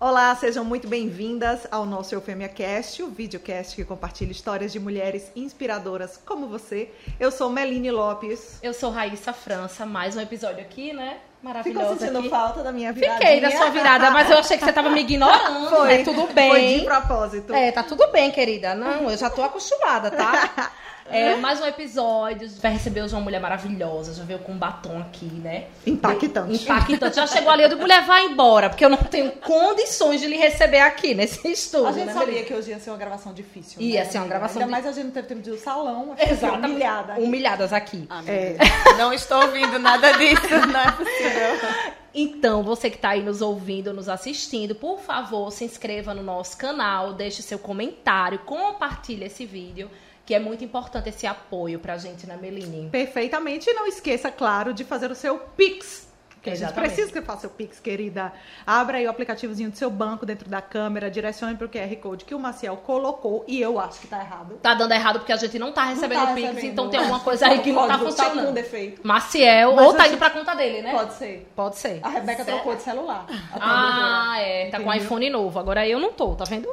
Olá, sejam muito bem-vindas ao nosso Eufêmia Cast, o videocast que compartilha histórias de mulheres inspiradoras como você. Eu sou Meline Lopes. Eu sou Raíssa França, mais um episódio aqui, né? Maravilhosa. Ficou sentindo aqui. falta da minha virada? Fiquei da sua virada, mas eu achei que você tava me ignorando. Foi. né? Tudo bem. Foi de propósito. É, tá tudo bem, querida. Não, eu já tô acostumada, tá? É, mais um episódio. Vai receber hoje uma mulher maravilhosa. Já veio com um batom aqui, né? Impactante. Impactante. Já chegou ali, eu digo, mulher, vai embora, porque eu não tenho condições de lhe receber aqui nesse estúdio. A gente né, sabia Melissa? que hoje ia ser uma gravação difícil. Ia né? ser uma gravação Ainda di- mais a gente não teve tempo de ir ao salão. fiquei Humilhada. aqui. Humilhadas aqui. É. Não estou ouvindo nada disso, não é possível. Então, você que está aí nos ouvindo, nos assistindo, por favor, se inscreva no nosso canal, deixe seu comentário, compartilhe esse vídeo, que é muito importante esse apoio pra gente, né, Meline? Perfeitamente. E não esqueça, claro, de fazer o seu Pix. Que a gente Exatamente. precisa que faça o Pix, querida. Abra aí o aplicativozinho do seu banco dentro da câmera, direcione pro QR Code que o Maciel colocou e eu acho que tá errado. Tá dando errado porque a gente não tá recebendo Não tá Pix, recebendo. então tem alguma coisa aí que não tá Tá com funcionando. defeito. Maciel, Mas ou tá eu indo pra conta dele, né? Pode ser. Pode ser. A Rebeca Certo. trocou de celular. Ah, é. Tá com Entendeu? iPhone novo. Agora eu não tô, tá vendo?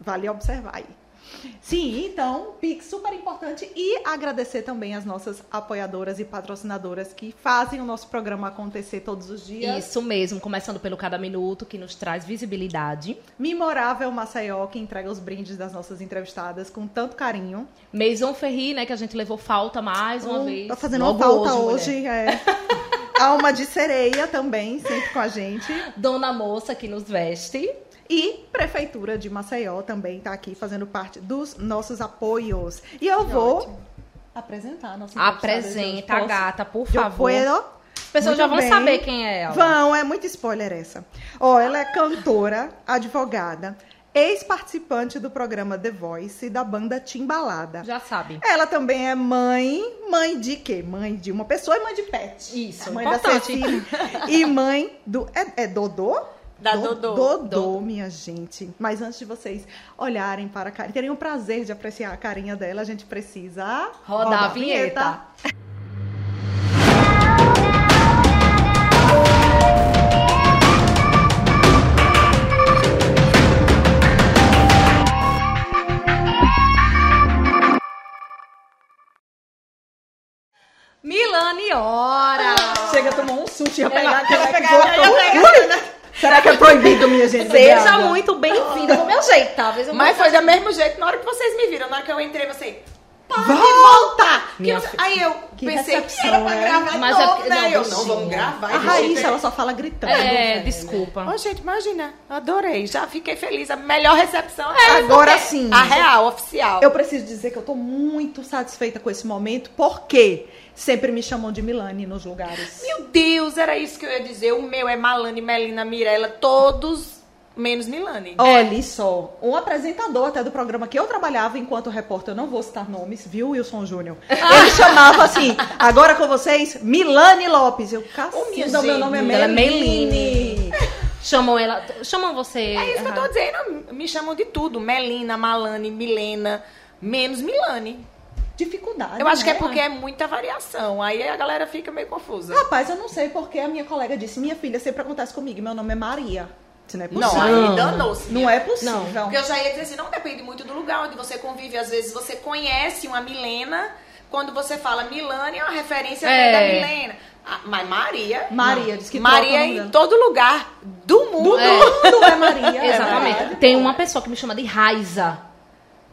Vale observar aí. Sim, então, Pix super importante e agradecer também as nossas apoiadoras e patrocinadoras que fazem o nosso programa acontecer todos os dias. Isso mesmo, começando pelo Cada Minuto, que nos traz visibilidade. Memorável Maceió, que entrega os brindes das nossas entrevistadas com tanto carinho. Maison Ferri, né, que a gente levou falta mais uma Hum, vez. Tá fazendo Logo falta mulher. hoje, é. Alma de sereia também, sempre com a gente. Dona Moça que nos veste. E Prefeitura de Maceió também está aqui fazendo parte dos nossos apoios. E eu vou ótimo. apresentar a nossa. Apresenta a gata, por favor. puedo? As pessoas Muito já vão bem. saber quem é ela. Vão, é muito spoiler essa. Ó, ela é cantora, advogada, ex-participante do programa The Voice e da banda Timbalada. Já sabe. Ela também é mãe, mãe de quê? Mãe de uma pessoa e mãe de pet. Isso, mãe importante. da Cecília. e mãe do. É, é Dodô? Da Do- Dodô. Dodô, Dodô. minha gente. Mas antes de vocês olharem para a carinha, terem o prazer de apreciar a carinha dela, a gente precisa Rodar a vinheta. Milani Hora! Chega, tomou um susto, ia pegar aquela que Ui! Será que é proibido, minha gente? Seja muito bem-vinda do meu jeito, talvez eu Mas foi do mesmo jeito na hora que vocês me viram. Na hora que eu entrei, você. Pode Volta! Que Minha fi- Aí eu Que pensei que recepção, era pra é? gravar de Mas é novo, né? não, eu, não, vamos gravar. A. Raíssa, ela só fala gritando. É, desculpa. Ô, gente, imagina. Adorei. Já fiquei feliz. A melhor recepção É, essa, agora porque sim. A real, oficial. Eu preciso dizer que eu tô muito satisfeita com esse momento, porque sempre me chamam de Milane nos lugares. Meu Deus, era isso que eu ia dizer. O meu é Malane, Melina, Mirella, todos menos Milane. Olha só, um apresentador até do programa que eu trabalhava enquanto repórter, eu não vou citar nomes, viu, Wilson Júnior? Ele chamava assim, agora com vocês, Milane Lopes. Eu, minha cacilda, meu nome é ela é Meline. Chamam ela. Chamam você. É isso que eu tô dizendo. Me chamam de tudo. Melina, Malane, Milena, menos Milane. Dificuldade, Eu acho que é né? porque é muita variação. Aí a galera fica meio confusa. Rapaz, eu não sei porque a minha colega disse, minha filha, sempre acontece comigo, meu nome é Maria. Isso não é Não, possível. aí Não. danou-se. Não é possível. Porque eu já ia dizer assim, não depende muito do lugar onde você convive. Às vezes você conhece uma Milena, quando você fala Milane, é uma referência É. da Milena. Ah, mas Maria. Maria, não. diz que Maria nome em todo lugar do mundo. É. Tudo é Maria. é Exatamente. verdade. Tem uma pessoa que me chama de Raiza.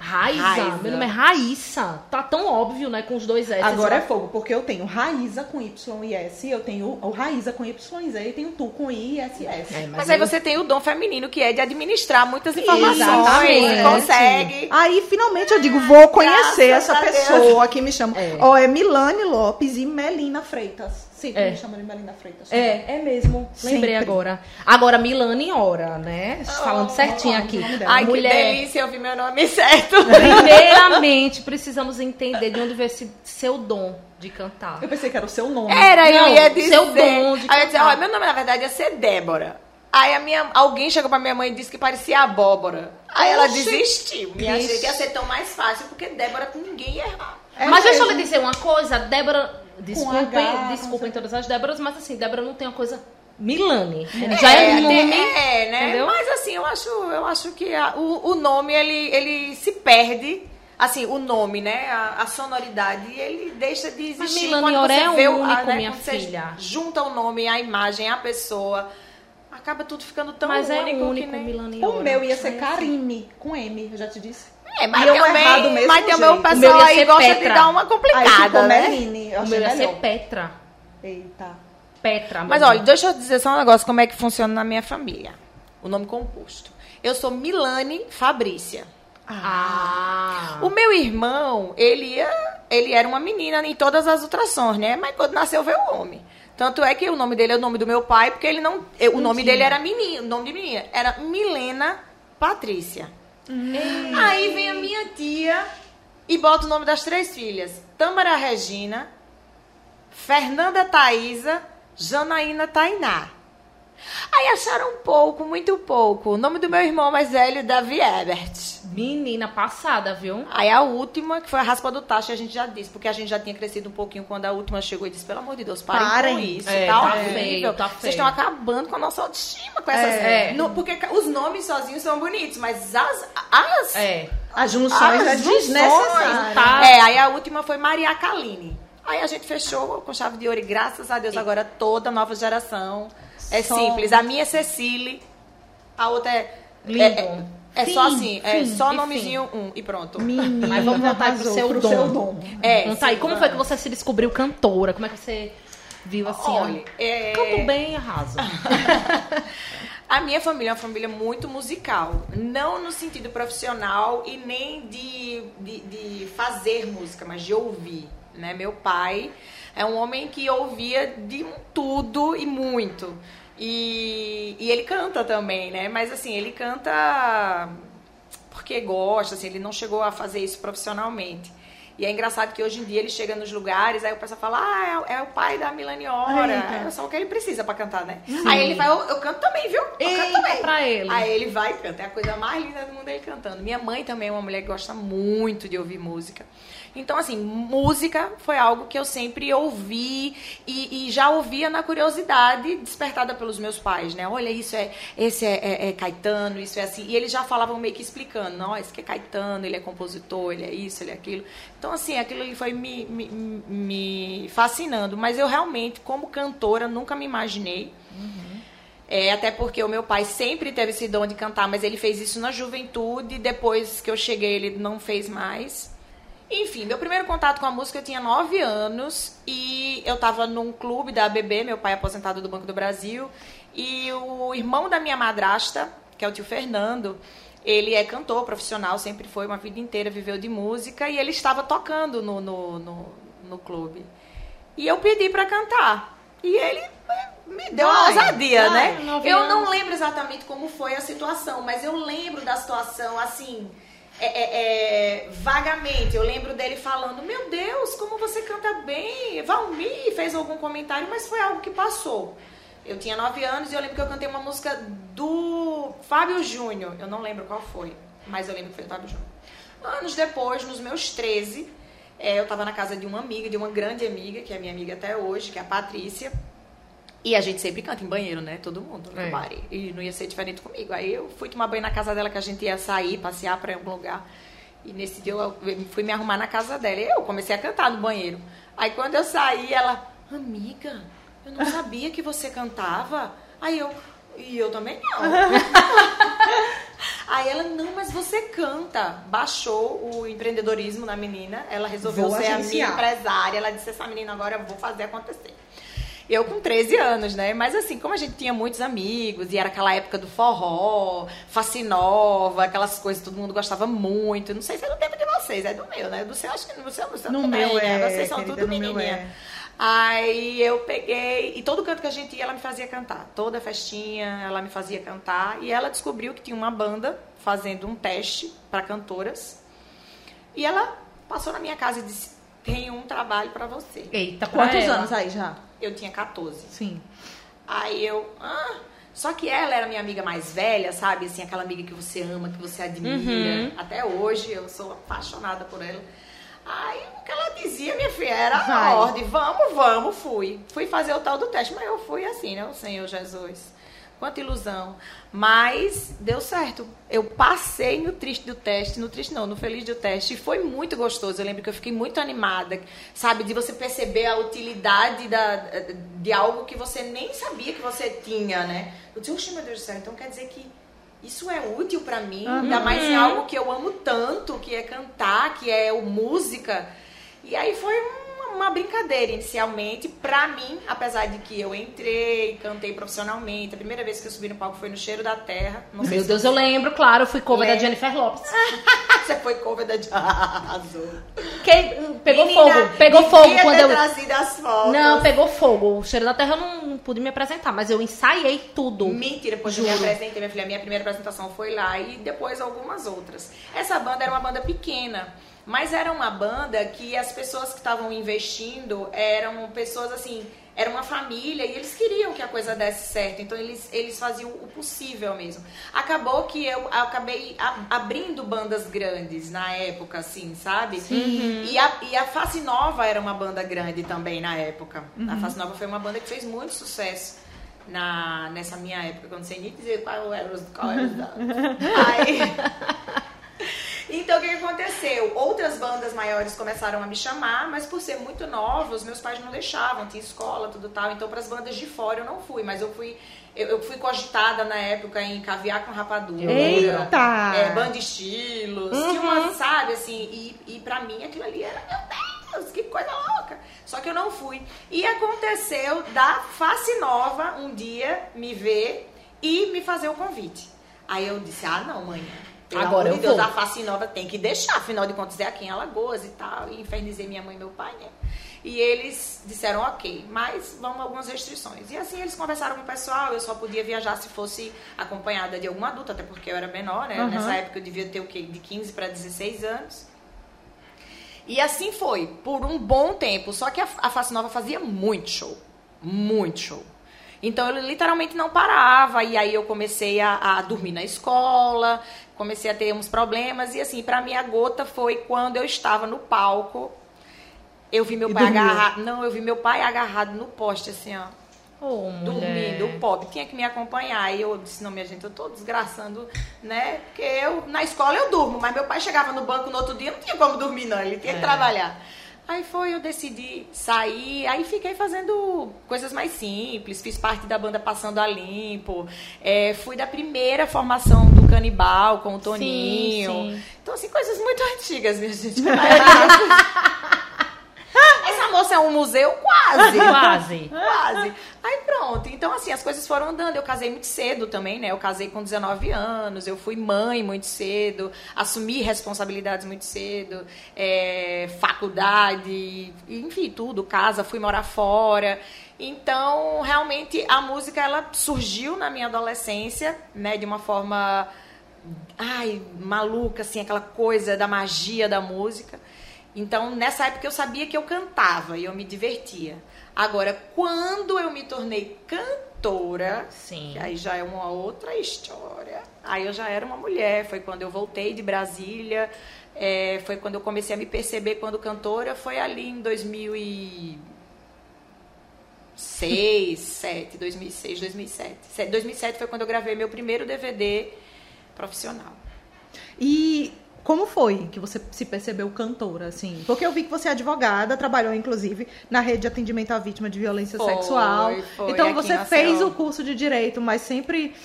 Raiza? Raiza. Meu nome é Raíssa. Tá tão óbvio, né? Com os dois S. Agora é fogo, porque eu tenho Raíza com Y e S, eu tenho o Raíza com Y e Z e tenho Tu com I e S S. É, Mas aí eu- você tem o dom feminino, que é de administrar muitas informações. Exatamente. Você consegue. Aí finalmente eu digo, vou conhecer Graças essa a Deus. pessoa que me chama. É. Ó, é Milane Lopes e Melina Freitas. Sempre É. me chamam de Melina Freitas. É, é mesmo. Lembrei Sempre. agora. Agora, Milane Hora, né? Falando certinho aqui. Ai, Mulher, que delícia ouvir meu nome certo. primeiramente, precisamos entender de onde veio esse seu dom de cantar. Eu pensei que era o seu nome. Era, eu Não, ia dizer. seu dom de Aí eu cantar. ó, meu nome na verdade ia ser Débora. Aí a minha, alguém chegou pra minha mãe e disse que parecia abóbora. Aí ela Oxi. desistiu. Minha Ixi. gente ia ser tão mais fácil, porque Débora com ninguém ia errar. É mas deixa eu mesmo. lhe dizer uma coisa, Débora. Desculpem, H, desculpem todas as Déboras, mas assim, Débora não tem uma coisa Milane. Já é, um nome. É, né? entendeu? Mas assim, eu acho, eu acho que a- o, o nome, ele, ele se perde. Assim, o nome, né? A, a sonoridade, ele deixa de Mas existir Milane quando Oré você é vê único, a, né, minha quando você filha. junta o nome, a imagem, a pessoa. Acaba tudo ficando tão Mas é único, único, que nem... Milane O meu ia ser Karine, com M, eu já te disse. É, mas eu também, errado do mesmo mas tem o pessoal O aí gosta de Petra. dar uma complicada, né? Meline, eu O meu ia melhor. ser Petra. Eita. Petra. Mas olha, deixa eu dizer só um negócio, como é que funciona na minha família. O nome composto. Eu sou Milane Fabrícia. Ah. O meu irmão, ele, ia, ele era uma menina em todas as ultrassons, né? Mas quando nasceu veio o homem. Tanto é que o nome dele é o nome do meu pai, porque ele não. eu- O nome dele era menino, o nome de menina. Era Milena Patrícia. Aí vem a minha tia e bota o nome das três filhas: Tâmara Regina, Fernanda Thaisa, Janaína Tainá. Aí acharam pouco, muito pouco. O nome do meu irmão mais velho, Davi Ebert. Menina passada, viu? Aí a última, que foi a raspa do tacho, a gente já disse, porque a gente já tinha crescido um pouquinho quando a última chegou e disse, pelo amor de Deus, parem, Parem. com isso, É, tá, tá horrível. feio, tá Vocês estão acabando com a nossa autoestima com essas... É. No- porque os nomes sozinhos são bonitos, mas as... as É. As junções as é junções, desnecessário. tá? É, aí a última foi Maria Kaline. Aí a gente fechou com chave de ouro e graças a Deus agora toda nova geração é Só- simples. A minha é Cecile, a outra é... Lindo. É, é- é só Fim, assim, é fim, só e nomezinho um e pronto. Menina, Mas vamos voltar pro seu pro dom. seu dom. É, Conta aí, sim, como foi que você se descobriu cantora? Como é que você viu assim? Olha, é- Canto bem, arraso. A minha família é uma família muito musical. Não no sentido profissional e nem de, de, de fazer música, mas de ouvir. Né? Meu pai é um homem que ouvia de tudo e muito. E, e ele canta também, né? Mas assim, ele canta porque gosta, assim, ele não chegou a fazer isso profissionalmente. E é engraçado que hoje em dia ele chega nos lugares, aí o pessoal fala, ah, é, o- é o pai da Milani Ora. Eita. É só o que ele precisa pra cantar, né? Aí ele vai, eu, eu canto também, viu? Eu canto Eita, também. pra ele. Aí ele vai e canta. É a coisa mais linda do mundo ele cantando. Minha mãe também é uma mulher que gosta muito de ouvir música. Então, assim, música foi algo que eu sempre ouvi e, e já ouvia na curiosidade despertada pelos meus pais, né? Olha, isso é, esse é, é- é Caetano, isso é assim. E eles já falavam meio que explicando, não, esse que é Caetano, ele é compositor, ele é isso, ele é aquilo. Então, assim, aquilo ali foi me, me, me fascinando. Mas eu realmente, como cantora, nunca me imaginei. É, até porque o meu pai sempre teve esse dom de cantar, mas ele fez isso na juventude. Depois que eu cheguei, ele não fez mais. Enfim, meu primeiro contato com a música eu tinha 9 anos e eu tava num clube da ABB, meu pai aposentado do Banco do Brasil, e o irmão da minha madrasta, que é o tio Fernando, ele é cantor profissional, sempre foi uma vida inteira, viveu de música, e ele estava tocando no, no, no, no clube. E eu pedi pra cantar. E ele eh, me deu uma ousadia, né? Eu não lembro exatamente como foi a situação, mas eu lembro da situação assim. é, é, é, vagamente, eu lembro dele falando: Meu Deus, como você canta bem! Valmir fez algum comentário, mas foi algo que passou. Eu tinha nove anos e eu lembro que eu cantei uma música do Fábio Júnior. Eu não lembro qual foi, mas eu lembro que foi do Fábio Júnior. Anos depois, nos meus 13, é, eu estava na casa de uma amiga, de uma grande amiga, que é minha amiga até hoje, que é a Patrícia. E a gente sempre canta em banheiro, né? Todo mundo no É. bar. E não ia ser diferente comigo. Aí eu fui tomar banho na casa dela, que a gente ia sair, passear para algum lugar. E nesse dia eu fui me arrumar na casa dela. E eu comecei a cantar no banheiro. Aí quando eu saí, ela, amiga, eu não sabia que você cantava. Aí eu, e eu também não. Aí ela, não, mas você canta. Baixou o empreendedorismo na menina. Ela resolveu Vou ser a minha agenciar. empresária. Ela disse, essa menina agora eu vou fazer acontecer. Eu com 13 anos, né? Mas assim, como a gente tinha muitos amigos, e era aquela época do forró, fascinova, aquelas coisas que todo mundo gostava muito. Não sei se é do tempo de vocês, é do meu, né? Do seu, acho que no seu, no seu No também, meu né? é, Vocês são querida, tudo meu menininha. Aí eu peguei, e todo canto que a gente ia, ela me fazia cantar. Toda festinha, ela me fazia cantar. E ela descobriu que tinha uma banda fazendo um teste para cantoras. E ela passou na minha casa e disse: Tem um trabalho para você. Eita, Quantos ela. anos aí já? Eu tinha 14. Sim. Aí eu. Ah, só que ela era minha amiga mais velha, sabe? Assim, aquela amiga que você ama, que você admira. Uhum. Até hoje eu sou apaixonada por ela. Aí o que ela dizia, minha filha, era Vai. a ordem, vamos, vamos, fui. Fui fazer o tal do teste, mas eu fui assim, né, o Senhor Jesus. Quanta ilusão. Mas deu certo. Eu passei no triste do teste, no triste não, no feliz do teste, e foi muito gostoso. Eu lembro que eu fiquei muito animada, sabe, de você perceber a utilidade da, de algo que você nem sabia que você tinha, né? Eu disse, oxe, meu Deus do céu, então quer dizer que isso é útil pra mim, ainda mais em algo que eu amo tanto, que é cantar, que é o música. E aí foi uma, uma brincadeira inicialmente pra mim, apesar de que eu entrei, cantei profissionalmente. A primeira vez que eu subi no palco foi no Cheiro da Terra. Não sei Meu Deus, eu lembro, claro, eu fui cover da Lembra? Jennifer Lopes. você foi cover da Arrasou. Quem, pegou Menina, fogo, pegou fogo quando eu. trazido as fotos. Não, pegou fogo. O cheiro da terra eu não pude me apresentar, mas eu ensaiei tudo. Mentira, depois eu me Juro. apresentei, minha filha. A minha primeira apresentação foi lá e depois algumas outras. Essa banda era uma banda pequena, mas era uma banda que as pessoas que estavam investindo eram pessoas assim, era uma família e eles queriam que a coisa desse certo. Então eles, eles faziam o possível mesmo. Acabou que eu acabei abrindo bandas grandes na época, assim, sabe? E, a, e a Face Nova era uma banda grande também na época. A Face Nova foi uma banda que fez muito sucesso na, nessa minha época, que eu não sei nem dizer qual era os qual era os dados. Aí, então, o que aconteceu? Outras bandas maiores começaram a me chamar, mas por ser muito nova, os meus pais não deixavam, tinha escola, tudo tal. Então, para as bandas de fora eu não fui, mas eu fui, eu, eu fui cogitada na época em caviar com rapadura. Eita! É, banda estilos, tinha Uhum. uma, sabe, assim, e, e pra mim aquilo ali era, meu Deus, que coisa louca. Só que eu não fui. E aconteceu da Face Nova um dia me ver e me fazer o convite. Aí eu disse, ah, não, mãe. Pelo Agora amor eu de Deus, vou. a Face Nova tem que deixar, afinal de contas é aqui em Alagoas e tal. E infernizei minha mãe e meu pai, né? E eles disseram, ok, mas vão algumas restrições. E assim eles conversaram com o pessoal, eu só podia viajar se fosse acompanhada de algum adulto, até porque eu era menor, né? Uhum. Nessa época eu devia ter o quê? De 15 para 16 anos. E assim foi, por um bom tempo. Só que a, a Face Nova fazia muito show. Muito show. Então eu literalmente não parava. E aí eu comecei a, a dormir na escola, comecei a ter uns problemas. E assim, pra mim a gota foi quando eu estava no palco. Eu vi meu E pai dormiu. agarrado. Não, eu vi meu pai agarrado no poste, assim, ó mulher. dormindo, o pobre tinha que me acompanhar. E eu disse, não, minha gente, eu tô desgraçando, né? Porque eu, na escola eu durmo, mas meu pai chegava no banco no outro dia, não tinha como dormir, não, ele tinha que É. trabalhar. Aí foi, eu decidi sair, aí fiquei fazendo coisas mais simples, fiz parte da banda Passando a Limpo, é, fui da primeira formação do Canibal com o Toninho. sim. Então, assim, coisas muito antigas, minha gente. Moça é um museu quase. Quase. Quase. Aí pronto. Então, assim, as coisas foram andando. Eu casei muito cedo também, né? Eu casei com 19 anos, eu fui mãe muito cedo, assumi responsabilidades muito cedo, é, faculdade, enfim, tudo, casa, fui morar fora. Então, realmente, a música, ela surgiu na minha adolescência, né? De uma forma, ai, maluca, assim, aquela coisa da magia da música. Então, nessa época eu sabia que eu cantava e eu me divertia. Agora, quando eu me tornei cantora, Sim. aí já é uma outra história. Aí eu já era uma mulher. Foi quando eu voltei de Brasília. é, foi quando eu comecei a me perceber quando cantora. Foi ali em 2006, 2007, 2006, 2007. Se- 2007 foi quando eu gravei meu primeiro DVD profissional. E como foi que você se percebeu cantora, assim? Porque eu vi que você é advogada, trabalhou inclusive na rede de atendimento à vítima de violência Foi, sexual. foi, então você fez o curso de direito, mas sempre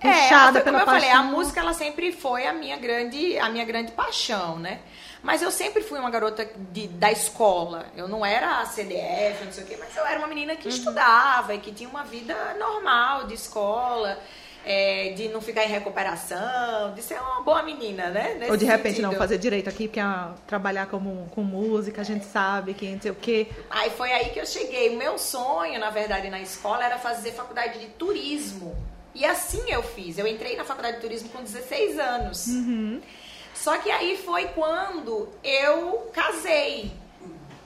É, puxada foi, pela como eu falei, a paixão. música ela sempre foi a minha grande, a minha grande paixão, né? Mas eu sempre fui uma garota de- da escola. Eu não era a CDF, não sei o quê, mas eu era uma menina Uhum. que estudava e que tinha uma vida normal de escola, é, de não ficar em recuperação, de ser uma boa menina, né? Nesse Ou de repente não sentido. fazer direito aqui, porque trabalhar como, com música, a gente sabe que não sei o quê. Aí foi aí que eu cheguei. O meu sonho, na verdade, na escola era fazer faculdade de turismo. E assim eu fiz. Eu entrei na faculdade de turismo com 16 anos. Só que aí foi quando eu casei.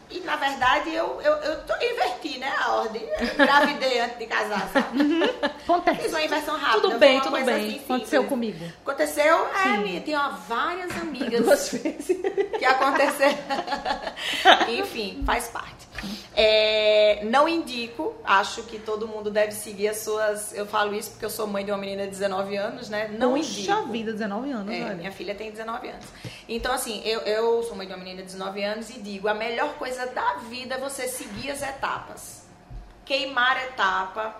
E na verdade eu, eu, eu tô, inverti, né? A ordem. Engravidei antes de casar, sabe? Acontece. Fiz uma inversão rápida. Tudo bem, tudo bem. assim, Aconteceu comigo. Aconteceu, é, Sim. minha, tem ó, várias amigas Duas vezes. que aconteceram. Enfim, faz parte. É, não indico, acho que todo mundo deve seguir as suas. Eu falo isso porque eu sou mãe de uma menina de 19 anos, né? Não Puxa indico. vida, 19 anos, É, minha filha tem 19 anos. Então, assim, eu, eu sou mãe de uma menina de 19 anos e digo: a melhor coisa da vida é você seguir as etapas. Queimar etapa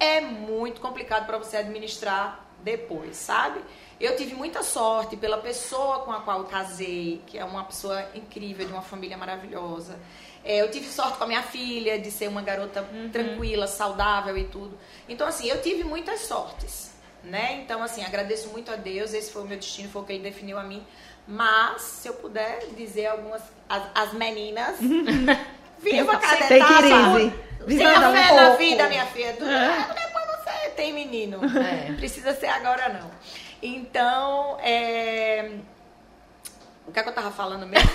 é muito complicado para você administrar depois, sabe? Eu tive muita sorte pela pessoa com a qual casei, que é uma pessoa incrível, de uma família maravilhosa. É, eu tive sorte com a minha filha, de ser uma garota tranquila, saudável e tudo. Então, assim, eu tive muitas sortes, né? Então, assim, agradeço muito a Deus, esse foi o meu destino, foi o que ele definiu a mim. Mas, se eu puder dizer algumas, as, as meninas, viva cada Take it etapa. easy. Tenha Visada um fé na pouco. vida, minha filha. É. depois você tem menino. É. Precisa ser agora, não. Então, é... O que é que eu tava falando mesmo?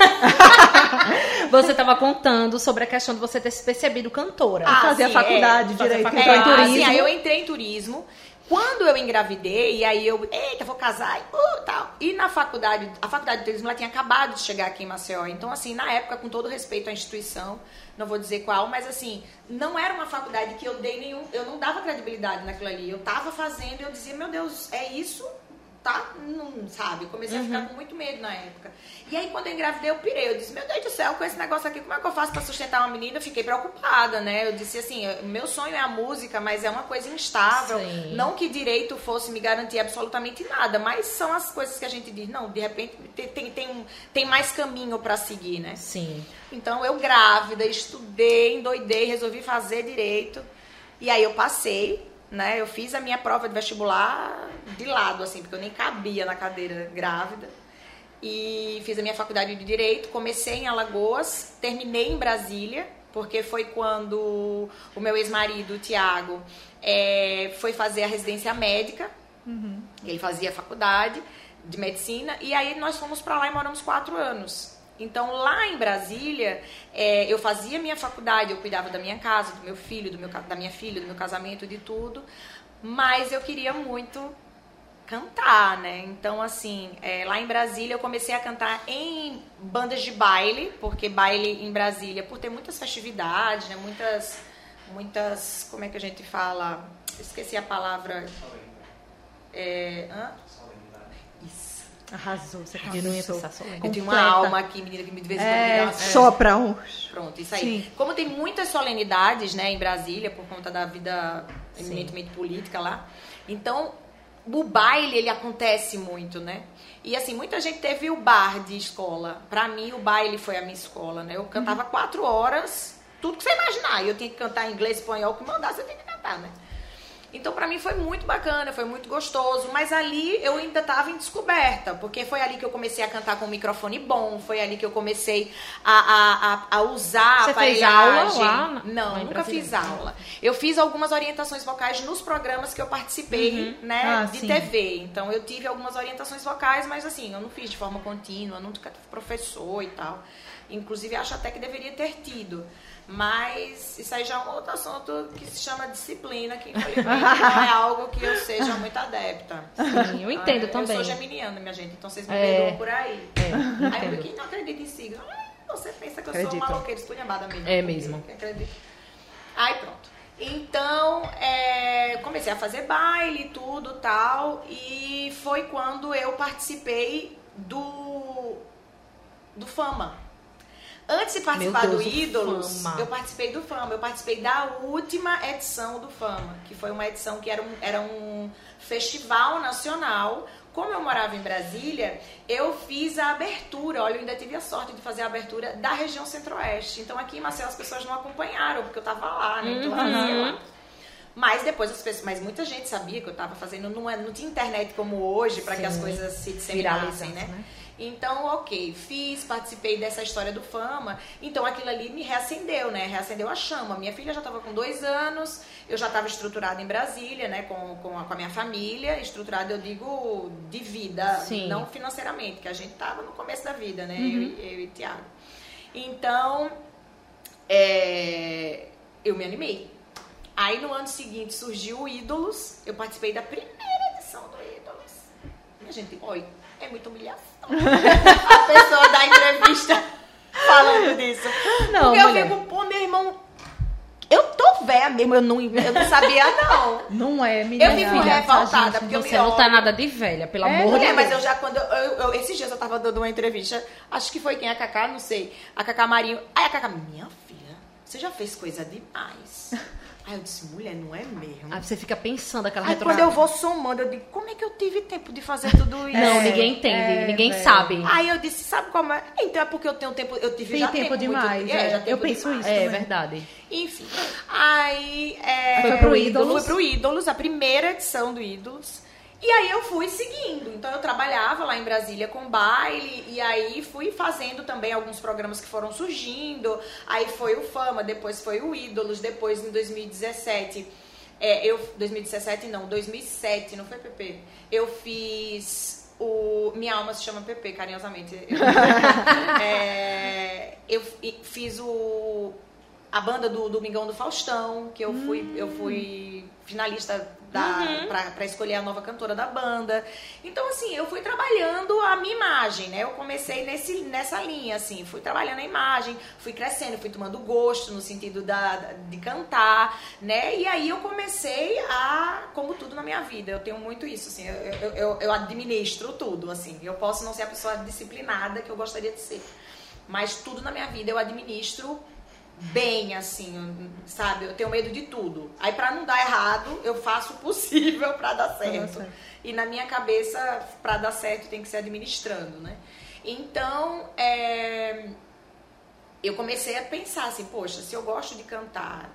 Você estava contando sobre a questão de você ter se percebido cantora. Ah, fazia sim, faculdade, é. direito, Fazia entrou em faculdade. turismo. Assim, aí eu entrei em turismo. Quando eu engravidei, e aí eu, eita, vou casar e uh, tal. E na faculdade, a faculdade de turismo ela tinha acabado de chegar aqui em Maceió. Então, assim, na época, com todo respeito à instituição, não vou dizer qual, mas assim, não era uma faculdade que eu dei nenhum, eu não dava credibilidade naquilo ali. Eu tava fazendo e eu dizia, meu Deus, é isso? Tá? Não, sabe? Comecei a ficar com muito medo na época. E aí, quando eu engravidei, eu pirei. Eu disse, meu Deus do céu, com esse negócio aqui, como é que eu faço pra sustentar uma menina? Eu fiquei preocupada, né? Eu disse assim, meu sonho é a música, mas é uma coisa instável. Sim. Não que direito fosse me garantir absolutamente nada, mas são as coisas que a gente diz, não, de repente tem, tem, tem, tem mais caminho pra seguir, né? Sim. Então eu grávida, estudei, endoidei, resolvi fazer direito. E aí eu passei, né? Eu fiz a minha prova de vestibular de lado, assim, porque eu nem cabia na cadeira grávida. E fiz a minha faculdade de direito, comecei em Alagoas, terminei em Brasília, porque foi quando o meu ex-marido, o Tiago, é, foi fazer a residência médica. Ele fazia faculdade de medicina e aí nós fomos para lá e moramos quatro anos. Então lá em Brasília é, eu fazia minha faculdade, eu cuidava da minha casa, do meu filho, do meu, da minha filha, do meu casamento, de tudo. Mas eu queria muito cantar, né? Então assim, é, lá em Brasília eu comecei a cantar em bandas de baile, porque baile em Brasília, por ter muitas festividades, né? Muitas, muitas, como é que a gente fala? Esqueci a palavra. É, hã? Arrasou, você Eu não ia arrasou. pensar só. Eu tenho uma alma aqui, menina, que me vez me dá É, uma sopra um. Pronto, isso aí. Sim. Como tem muitas solenidades, né, em Brasília, por conta da vida Sim. eminentemente política lá, então o baile, ele acontece muito, né? E assim, muita gente teve o bar de escola. Pra mim, o baile foi a minha escola, né? Eu cantava quatro horas, tudo que você imaginar. E eu tinha que cantar inglês, espanhol, que mandasse, eu tinha que cantar, né? Então, pra mim foi muito bacana, foi muito gostoso. Mas ali eu ainda tava em descoberta, porque foi ali que eu comecei a cantar com um microfone bom, foi ali que eu comecei a, a, a, a usar Você a fez aula lá Não, em nunca fiz aula. Eu fiz algumas orientações vocais nos programas que eu participei, né, Ah, de sim. TV. Então eu tive algumas orientações vocais, mas assim, eu não fiz de forma contínua, nunca tive professor e tal. Inclusive acho até que deveria ter tido. Mas isso aí já é um outro assunto que se chama disciplina, que infelizmente não é algo que eu seja muito adepta. Sim, eu entendo Ah, também. Eu sou geminiana, minha gente, então vocês me É. perdoam por aí. É, Aí entendo. quem não acredita em signo? Você pensa que eu Acredito. sou maloqueira esculhambada mesmo. É mesmo. quem acredita? Aí pronto. Então, é, comecei a fazer baile e tudo tal. E foi quando eu participei do, do Fama. Antes de participar Deus, do Ídolos, Fama. eu participei do Fama. Eu participei da última edição do Fama, que foi uma edição que era um, era um festival nacional. Como eu morava em Brasília, eu fiz a abertura. Olha, eu ainda tive a sorte de fazer a abertura da região centro-oeste. Então aqui em Maceió as pessoas não acompanharam, porque eu tava lá, né? Então Uhum. Mas depois as pessoas, mas muita gente sabia que eu estava fazendo, não, é- não tinha internet como hoje para que as coisas se disseminassem, né? né? Então, ok, fiz, participei dessa história do fama. Então aquilo ali me reacendeu, né? Reacendeu a chama. Minha filha já estava com dois anos, eu já estava estruturada em Brasília, né? Com, com, a, com a minha família. Estruturada, eu digo, de vida, Sim. não financeiramente, que a gente estava no começo da vida, né? Eu, e- eu e Tiago. Então, é, eu me animei. Aí no ano seguinte surgiu o Ídolos, eu participei da primeira edição do Ídolos. Minha gente, olha, é muita humilhação. a pessoa da entrevista falando disso. Não, Porque eu mulher. fico, pô, meu irmão, eu tô velha mesmo, eu não, eu não sabia não. Não é, menina. Eu fico Olha, revoltada, gente, porque eu Você não tá nada de velha, pelo É, amor de Deus. mas eu já quando eu, eu- eu- esses dias eu tava dando uma entrevista, acho que foi quem a Cacá, não sei, a Cacá Marinho. Aí a Cacá, minha filha, você já fez coisa demais. Aí eu disse, mulher, não é mesmo. Aí você fica pensando aquela Aí quando eu vou somando, eu digo, como é que eu tive tempo de fazer tudo isso? Não, É, ninguém entende, é, ninguém velho. sabe. Aí eu disse, sabe como é? Então é porque eu tenho tempo, eu tive Tem já tempo muito- demais, é, é. já Eu tempo penso demais. isso. É também. verdade. Enfim, aí é, Foi pro Ídolos. Fui pro Ídolos, a primeira edição do Ídolos. E aí eu fui seguindo. Então eu trabalhava lá em Brasília com baile e aí fui fazendo também alguns programas que foram surgindo. Aí foi o Fama, depois foi o Ídolos, depois em 2017 é, eu 2017 não, 2007, não foi PP. Eu fiz o Minha Alma se chama PP, carinhosamente. Eu, é, eu fi- fiz o a banda do Domingão do Faustão, que eu fui, eu fui finalista da, pra, pra escolher a nova cantora da banda. Então, assim, eu fui trabalhando a minha imagem, né? Eu comecei nesse, nessa linha, assim, fui trabalhando a imagem, fui crescendo, fui tomando gosto no sentido da- de cantar, né? E aí eu comecei a, como tudo na minha vida, eu tenho muito isso, assim, eu, eu, eu, eu administro tudo, assim. Eu posso não ser a pessoa disciplinada que eu gostaria de ser. Mas tudo na minha vida eu administro bem, assim, sabe? Eu tenho medo de tudo. Aí, pra não dar errado, eu faço o possível pra dar certo. certo. E na minha cabeça, pra dar certo, tem que ser administrando, né? Então, é, eu comecei a pensar assim, poxa, se eu gosto de cantar,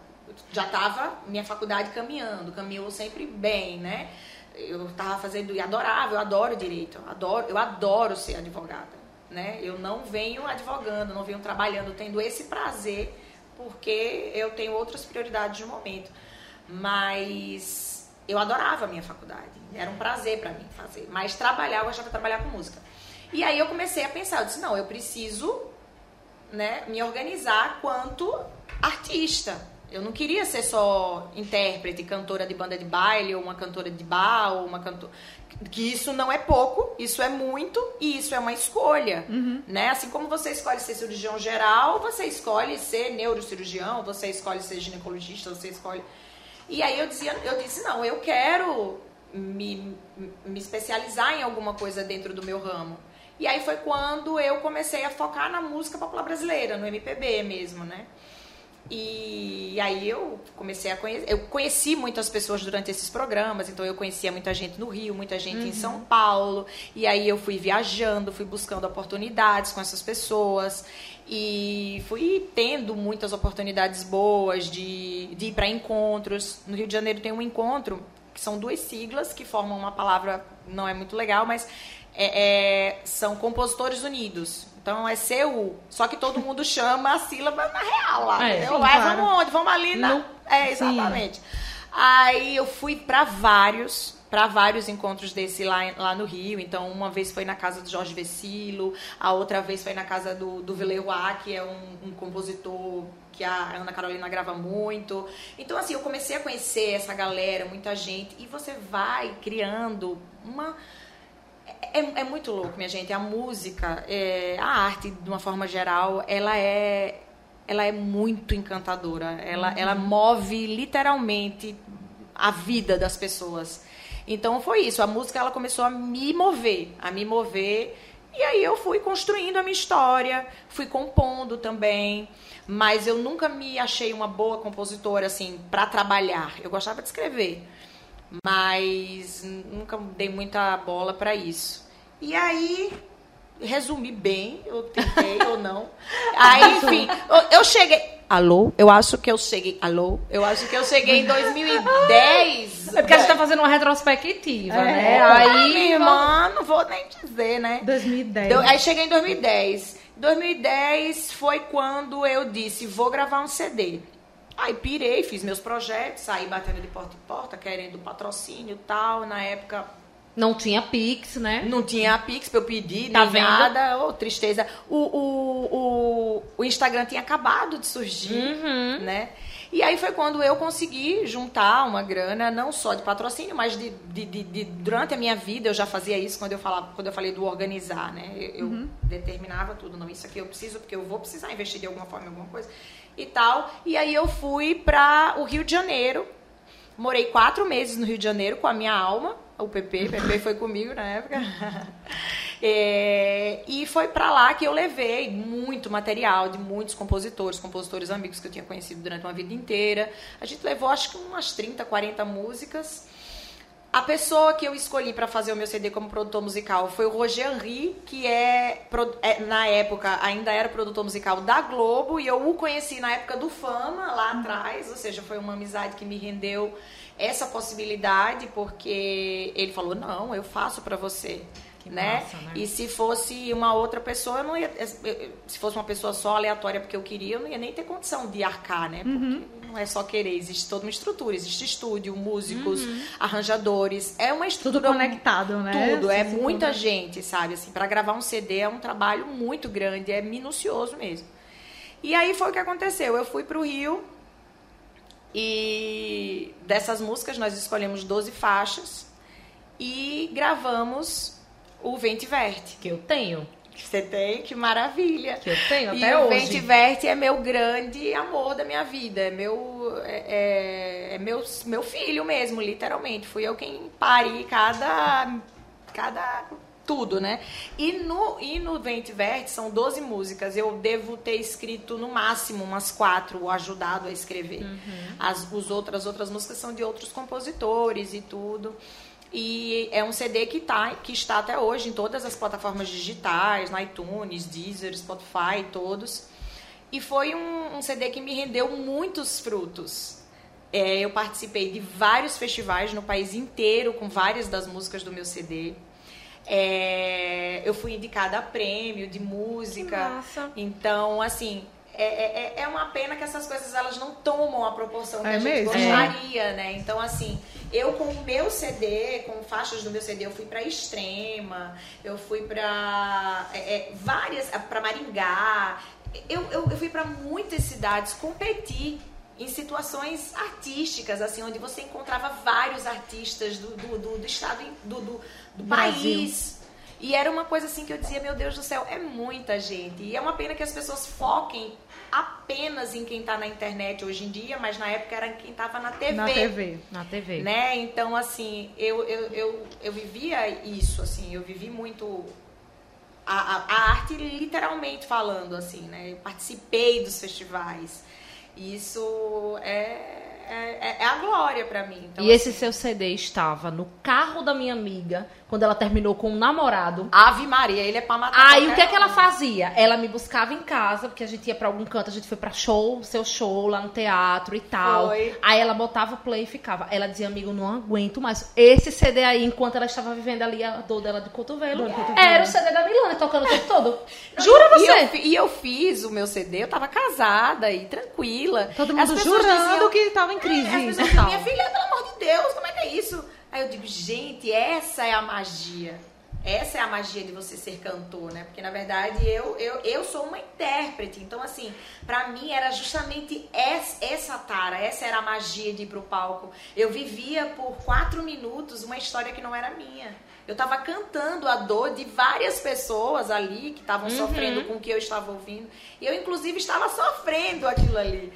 já tava minha faculdade caminhando, caminhou sempre bem, né? Eu tava fazendo e adorava, eu adoro direito, eu adoro, eu adoro ser advogada, né? Eu não venho advogando, não venho trabalhando, tendo esse prazer, porque eu tenho outras prioridades no momento. Mas eu adorava a minha faculdade, era um prazer pra mim fazer, mas trabalhar, eu de trabalhar com música. E aí eu comecei a pensar, eu disse, não, eu preciso né, me organizar quanto artista. Eu não queria ser só intérprete, cantora de banda de baile, ou uma cantora de bar, ou uma cantora. Que isso não é pouco, isso é muito, e isso é uma escolha. Né? Assim como você escolhe ser cirurgião geral, você escolhe ser neurocirurgião, você escolhe ser ginecologista, você escolhe. E aí eu dizia, eu disse, não, eu quero me, me especializar em alguma coisa dentro do meu ramo. E aí foi quando eu comecei a focar na música popular brasileira, no MPB mesmo, né? E aí eu comecei a conhecer, eu conheci muitas pessoas durante esses programas, então eu conhecia muita gente no Rio, muita gente em São Paulo, e aí eu fui viajando, fui buscando oportunidades com essas pessoas e fui tendo muitas oportunidades boas de, de ir para encontros. No Rio de Janeiro tem um encontro que são duas siglas que formam uma palavra não é muito legal, mas é- é- são compositores unidos. Então é CU. Só que todo mundo chama a sílaba na real lá. É, sim, Vai, claro. vamos onde? Vamos ali na. No- É, Sim. exatamente. Aí eu fui para vários. Para vários encontros desse lá, lá no Rio. Então, uma vez foi na casa do Jorge Vecilo, a outra vez foi na casa do, do Veleroy, que é um, um compositor que a Ana Carolina grava muito. Então, assim, eu comecei a conhecer essa galera, muita gente, e você vai criando uma. É, é muito louco, minha gente. A música, é, a arte, de uma forma geral, ela é, ela é muito encantadora. Ela, ela move literalmente a vida das pessoas. Então foi isso. A música ela começou a me mover, a me mover. E aí eu fui construindo a minha história, fui compondo também. Mas eu nunca me achei uma boa compositora assim para trabalhar. Eu gostava de escrever mas nunca dei muita bola pra isso. E aí, resumi bem, eu tentei ou não. Aí, enfim, eu, eu cheguei. Alô? Eu acho que eu cheguei. Alô? Eu acho que eu cheguei em 2010. É porque a gente tá fazendo uma retrospectiva, É. né? Aí, Aí, irmã, não vou nem dizer, né? 2010. Deu- aí cheguei em 2010. 2010 foi quando eu disse, vou gravar um CD. Aí pirei, fiz meus projetos, saí batendo de porta em porta, querendo patrocínio e tal. Na época Não tinha Pix, né? Não tinha Pix pra eu pedir, Tá nem vendo? nada. Ô, tristeza. O, o, o, o Instagram tinha acabado de surgir, Uhum. né? E aí foi quando eu consegui juntar uma grana, não só de patrocínio, mas de, de, de- de- durante a minha vida eu já fazia isso quando eu falava, quando eu falei do organizar, né? Eu, eu determinava tudo, não, isso aqui eu preciso, porque eu vou precisar investir de alguma forma em alguma coisa e tal. E aí eu fui para o Rio de Janeiro, Morei quatro meses no Rio de Janeiro com a minha alma, o PP, o PP foi comigo na época. É, e foi pra lá que eu levei muito material de muitos compositores, compositores amigos que eu tinha conhecido durante uma vida inteira. A gente levou acho que umas 30, 40 músicas. A pessoa que eu escolhi para fazer o meu CD como produtor musical foi o Roger Henry, que é, é, na época ainda era produtor musical da Globo e eu o conheci na época do Fama lá atrás, ou seja, foi uma amizade que me rendeu essa possibilidade porque ele falou: "Não, eu faço para você". Né? massa, né? E se fosse uma outra pessoa, eu não ia. Se fosse uma pessoa só aleatória porque eu queria, eu não ia nem ter condição de arcar, né? Porque não é só querer, existe toda uma estrutura, existe estúdio, músicos, arranjadores. É uma Tudo estrutura conectado, né? tudo, é muita tudo. gente, sabe? Assim, para gravar um CD é um trabalho muito grande, é minucioso mesmo. E aí foi o que aconteceu. Eu fui pro Rio e dessas músicas nós escolhemos 12 faixas e gravamos o Vente Verte. Que eu tenho. Que você tem, que maravilha. Que eu tenho E até o hoje. Vente Verte é meu grande amor da minha vida. É meu, é, é- é meu, meu filho mesmo, literalmente. Fui eu quem pari cada, cada tudo, né? E no, e no Vente Verte são 12 músicas. Eu devo ter escrito no máximo umas quatro, ou ajudado a escrever. As, os outras, as outras músicas são de outros compositores e tudo. E é um CD que, tá, que está até hoje em todas as plataformas digitais, no iTunes, Deezer, Spotify, todos. E foi um, um CD que me rendeu muitos frutos. É, eu participei de vários festivais no país inteiro com várias das músicas do meu CD. É, eu fui indicada a prêmio de música. Então, assim, é, é, é uma pena que essas coisas elas não tomam a proporção que É a gente mesmo? gostaria, né? Então, assim, eu com o meu CD, com faixas do meu CD, eu fui pra Extrema, eu fui pra é, é, várias, pra Maringá, eu, eu, eu fui pra muitas cidades competir em situações artísticas, assim, onde você encontrava vários artistas do, do, do, do estado, do, do, do país. E era uma coisa assim que eu dizia, meu Deus do céu, é muita gente. E é uma pena que as pessoas foquem apenas em quem tá na internet hoje em dia, mas na época era quem tava na TV. Na TV. Na TV. Né? Então, assim, eu, eu, eu, eu vivia isso, assim, eu vivi muito a, a, a arte literalmente falando, assim, né? Eu participei dos festivais. Isso é, é, é a glória pra mim. Então, e esse assim, seu CD estava no carro da minha amiga, quando ela terminou com um namorado. Ave Maria, ele é pra matar Aí o que é que ela fazia? Ela me buscava em casa, porque a gente ia pra algum canto, a gente foi pra show, seu show lá no teatro e tal. Foi. Aí ela botava o play e ficava. Ela dizia, amigo, não aguento mais. Esse CD aí, enquanto ela estava vivendo ali a dor dela de cotovelo, de cotovelo. era o CD da Milana tocando o tempo todo. Jura E eu, você? e eu fiz o meu CD, eu tava casada e tranquila. Todo As mundo pessoas jurando diziam- que tava em crise. É, as pessoas diziam, minha filha, pelo amor de Deus, como é que é isso? Aí eu digo, gente, essa é a magia. Essa é a magia de você ser cantor, né? Porque, na verdade, eu, eu, eu sou uma intérprete. Então, assim, pra mim era justamente essa, essa tara, essa era a magia de ir pro palco. Eu vivia por quatro minutos uma história que não era minha. Eu tava cantando a dor de várias pessoas ali que estavam sofrendo com o que eu estava ouvindo. E eu, inclusive, estava sofrendo aquilo ali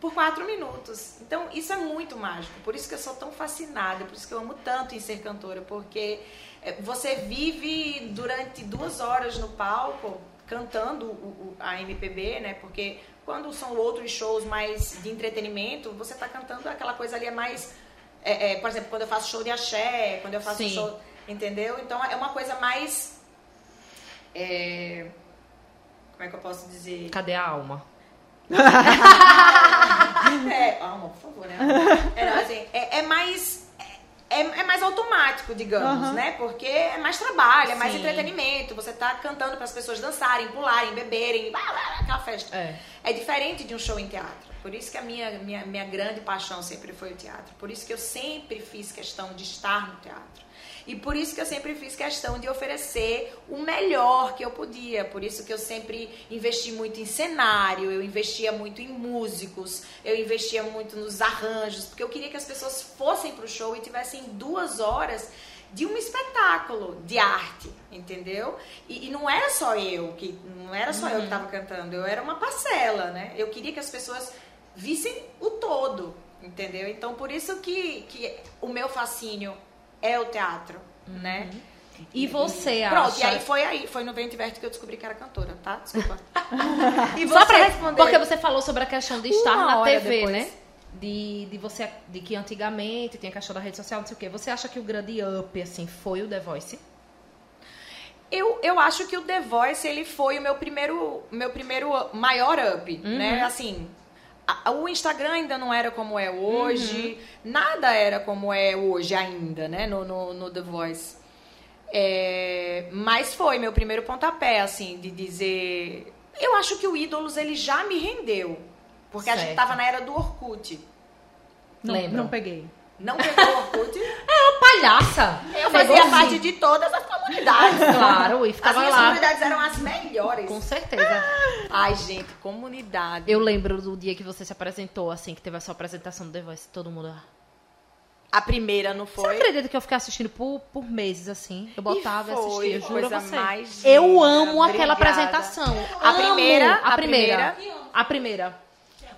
por quatro minutos. Então, isso é muito mágico. Por isso que eu sou tão fascinada, por isso que eu amo tanto em ser cantora, porque é, você vive durante duas horas no palco cantando o- o- a MPB, né? Porque quando são outros shows mais de entretenimento, você tá cantando aquela coisa ali é mais. é, é, por exemplo, quando eu faço show de axé, quando eu faço show. Entendeu? Então é uma coisa mais. é, como é que eu posso dizer? Cadê a alma? É, alma, por favor, né? É, não, assim, é, é mais. É, é mais automático, digamos, Aham. né? Porque é mais trabalho, é mais Sim. entretenimento. Você tá cantando para as pessoas dançarem, pularem, beberem, blá, blá, aquela festa. É. É diferente de um show em teatro. Por isso que a minha, minha, minha grande paixão sempre foi o teatro. Por isso que eu sempre fiz questão de estar no teatro. E por isso que eu sempre fiz questão de oferecer o melhor que eu podia. Por isso que eu sempre investi muito em cenário, eu investia muito em músicos, eu investia muito nos arranjos, porque eu queria que as pessoas fossem pro show e tivessem duas horas de um espetáculo de arte, entendeu? E, e, não era só eu que não era só uhum. eu que estava uhum. cantando, eu era uma parcela, né? Eu queria que as pessoas vissem o todo, entendeu? Então por isso que, que o meu fascínio é o teatro, uhum. né? E você acha? Pronto, e aí foi aí, foi no Vento Verte que eu descobri que era cantora, tá? Desculpa. e você, Só pra responder. Porque você falou sobre a questão de estar na TV, depois. né? de, de você de que antigamente tinha questão da rede social, não sei o quê. Você acha que o grande up assim foi o The Voice? Eu, eu acho que o The Voice ele foi o meu primeiro meu primeiro maior up, uhum. né? Assim, a, o Instagram ainda não era como é hoje, uhum. nada era como é hoje ainda, né? No, no, no The Voice. É, mas foi meu primeiro pontapé, assim, de dizer. Eu acho que o Ídolos ele já me rendeu. Porque certo. a gente tava na era do Orkut. Não, não peguei. Não pegou o Orkut? É uma palhaça. Eu fazia parte de todas as comunidades. Claro, e ficava as lá. As comunidades eram as melhores. Com certeza. Ai, gente, comunidade. Eu lembro do dia que você se apresentou, assim, que teve a sua apresentação do The Voice, todo mundo... A primeira não foi? Você acredita que eu fiquei assistindo por, por meses, assim? Eu botava e, foi, assistia, juro a você. Mais eu amo aquela apresentação. A amo. primeira? A, a primeira. primeira. A primeira.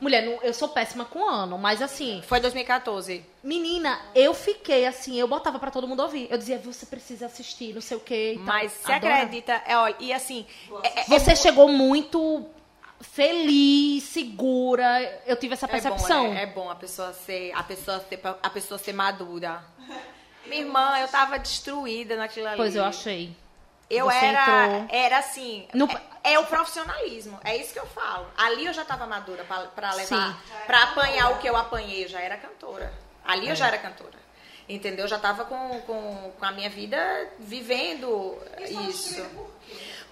Mulher, eu sou péssima com ano, mas assim. Foi 2014. Menina, eu fiquei assim, eu botava para todo mundo ouvir. Eu dizia, você precisa assistir, não sei o quê. Mas você acredita, é, olha, e assim. É, é, você é... chegou muito feliz, segura. Eu tive essa percepção. É bom, é, é bom a pessoa ser, a pessoa ser, a pessoa ser madura. Minha irmã, eu tava destruída naquilo ali. Pois eu achei. Eu Você era, entrou... era assim, no... é, é, o profissionalismo, é isso que eu falo. Ali eu já estava madura para levar, para apanhar o que eu apanhei, eu já era cantora. Ali é. eu já era cantora. Entendeu? Eu já estava com, com, com a minha vida vivendo isso. isso.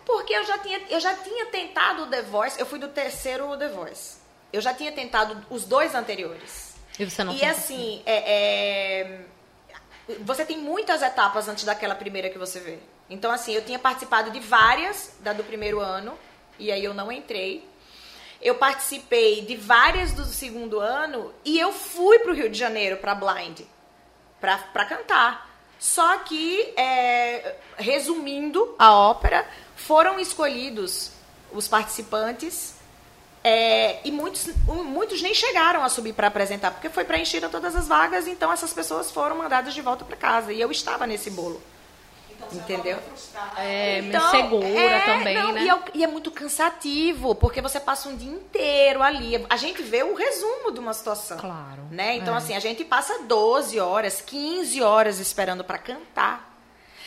Porque eu já, tinha, eu já tinha tentado o The Voice, eu fui do terceiro The Voice. Eu já tinha tentado os dois anteriores. E você não E assim, é, é, você tem muitas etapas antes daquela primeira que você vê. Então, assim, eu tinha participado de várias da do primeiro ano, e aí eu não entrei. Eu participei de várias do segundo ano e eu fui para o Rio de Janeiro para Blind, para cantar. Só que, é, resumindo a ópera, foram escolhidos os participantes é, e muitos, muitos nem chegaram a subir para apresentar, porque foi preenchido todas as vagas, então essas pessoas foram mandadas de volta para casa. E eu estava nesse bolo. Entendeu? É, então, segura é, também, não, né? E é, e é, muito cansativo, porque você passa um dia inteiro ali. A gente vê o resumo de uma situação. Claro. Né? Então, é. assim, a gente passa 12 horas, 15 horas esperando para cantar.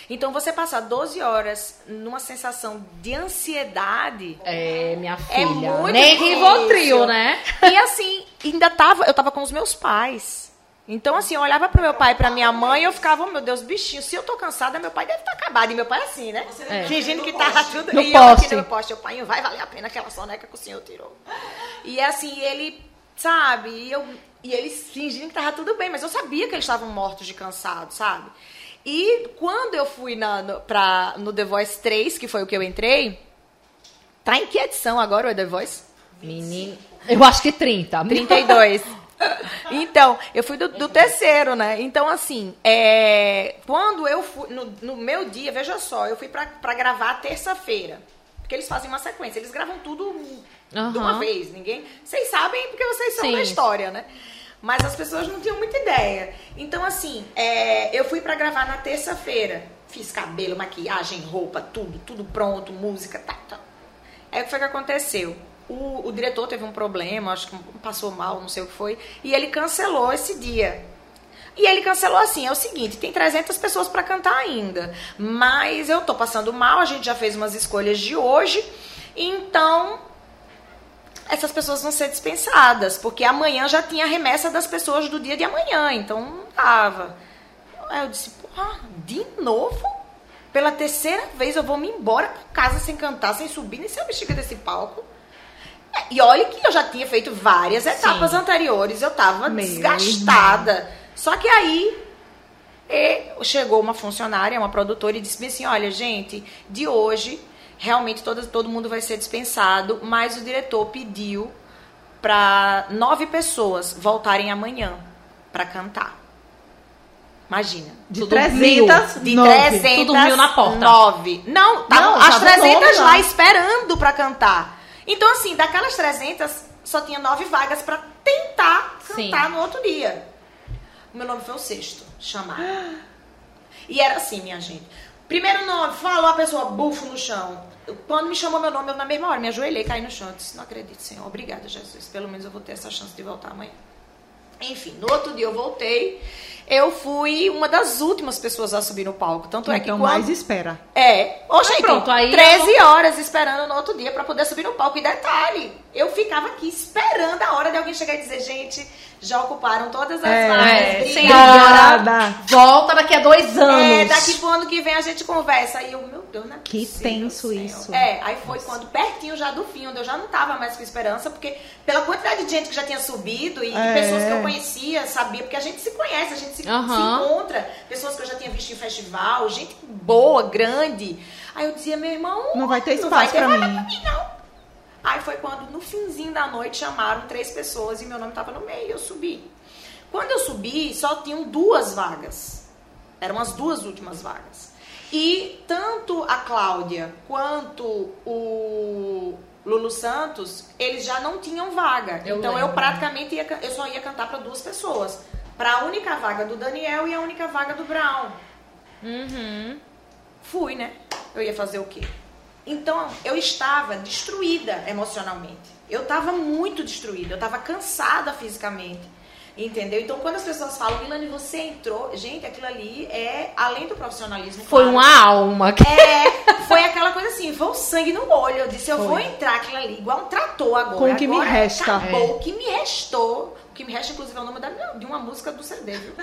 Então, você passar 12 horas numa sensação de ansiedade. É, minha é filha. É muito Nem Rivotril, né? E assim, ainda tava. Eu tava com os meus pais. Então, assim, eu olhava pro meu pai e pra minha mãe e eu ficava, oh, meu Deus, bichinho, se eu tô cansada, meu pai deve estar tá acabado. E meu pai é assim, né? É. Fingindo que tava tudo. No e poste. eu aqui no poste, o pai, vai valer a pena aquela soneca que o senhor tirou. E assim, ele, sabe, e, eu, e eles fingindo que tava tudo bem, mas eu sabia que eles estavam mortos de cansado, sabe? E quando eu fui na, no, pra, no The Voice 3, que foi o que eu entrei, tá em que edição agora o The Voice? Menino. Eu acho que 30. 32. Então, eu fui do, do, terceiro, né? Então, assim, é, quando eu fui, no, no, meu dia, veja só, eu fui pra, pra gravar terça-feira. Porque eles fazem uma sequência, eles gravam tudo uhum. de uma vez. Ninguém. Vocês sabem porque vocês são Sim. da história, né? Mas as pessoas não tinham muita ideia. Então, assim, é, eu fui para gravar na terça-feira. Fiz cabelo, maquiagem, roupa, tudo, tudo pronto, música, tá, tá. Aí o que foi que aconteceu? O, o diretor teve um problema, acho que passou mal, não sei o que foi, e ele cancelou esse dia. E ele cancelou assim, é o seguinte, tem 300 pessoas para cantar ainda, mas eu tô passando mal, a gente já fez umas escolhas de hoje, então essas pessoas vão ser dispensadas, porque amanhã já tinha a remessa das pessoas do dia de amanhã, então não tava. Aí eu disse, porra, de novo? Pela terceira vez eu vou me embora pra casa sem cantar, sem subir nem ser a bexiga desse palco. E olha que eu já tinha feito várias etapas Sim. anteriores, eu tava Meu desgastada. Irmão. Só que aí chegou uma funcionária, uma produtora, e disse assim: olha, gente, de hoje, realmente todo, todo mundo vai ser dispensado, mas o diretor pediu para nove pessoas voltarem amanhã para cantar. Imagina. De Tudo 300, mil. De nove. 300, Tudo mil na porta. Nove. Não, tavam Não, as tava 300 nove lá. lá. esperando pra cantar. Então, assim, daquelas 300, só tinha nove vagas pra tentar Sim. cantar no outro dia. O meu nome foi o sexto, chamado. E era assim, minha gente. Primeiro nome, falou a pessoa, bufo no chão. Quando me chamou meu nome, eu na mesma hora me ajoelhei, caí no chão. Eu disse, não acredito, Senhor. Obrigada, Jesus. Pelo menos eu vou ter essa chance de voltar amanhã. Enfim, no outro dia eu voltei. Eu fui uma das últimas pessoas a subir no palco. Tanto é que Então quando... mais espera. É. Ô, gente, pronto, aí 13 horas esperando no outro dia pra poder subir no palco. E detalhe, eu ficava aqui esperando a hora de alguém chegar e dizer, gente, já ocuparam todas as É, vagas. É, senhora, volta daqui a dois anos. É, daqui pro ano que vem a gente conversa. Aí eu, meu Deus, não é Que possível, tenso isso. É, aí foi quando pertinho já do fim, onde eu já não tava mais com esperança, porque pela quantidade de gente que já tinha subido e, e É. pessoas que eu conhecia, sabia, porque a gente se conhece, a gente se, Aham. se encontra, pessoas que eu já tinha visto em festival, gente boa, grande. Aí eu dizia, meu irmão, Não vai ter não espaço vai ter pra mim. pra mim, não. Aí foi quando, no finzinho da noite, chamaram três pessoas e meu nome tava no meio, eu subi. Quando eu subi, só tinham duas vagas. Eram as duas últimas vagas. E tanto a Cláudia quanto o Lulu Santos, eles já não tinham vaga. Eu então eu lembro. praticamente ia, eu só ia cantar para duas pessoas. Para a única vaga do Daniel e a única vaga do Brown. Uhum. Fui, né? Eu ia fazer o quê? Então, eu estava destruída emocionalmente. Eu estava muito destruída. Eu estava cansada fisicamente. Entendeu? Então, quando as pessoas falam, Milane, você entrou. Gente, aquilo ali é além do profissionalismo. Foi claro. uma alma. É, foi aquela coisa assim, foi o sangue no olho. Eu disse, eu Foi. vou entrar aquilo ali, igual um trator agora. Com o que me Agora resta. Acabou. É. O que me restou. O que me resta, inclusive, é o nome da, de uma música do CD, viu?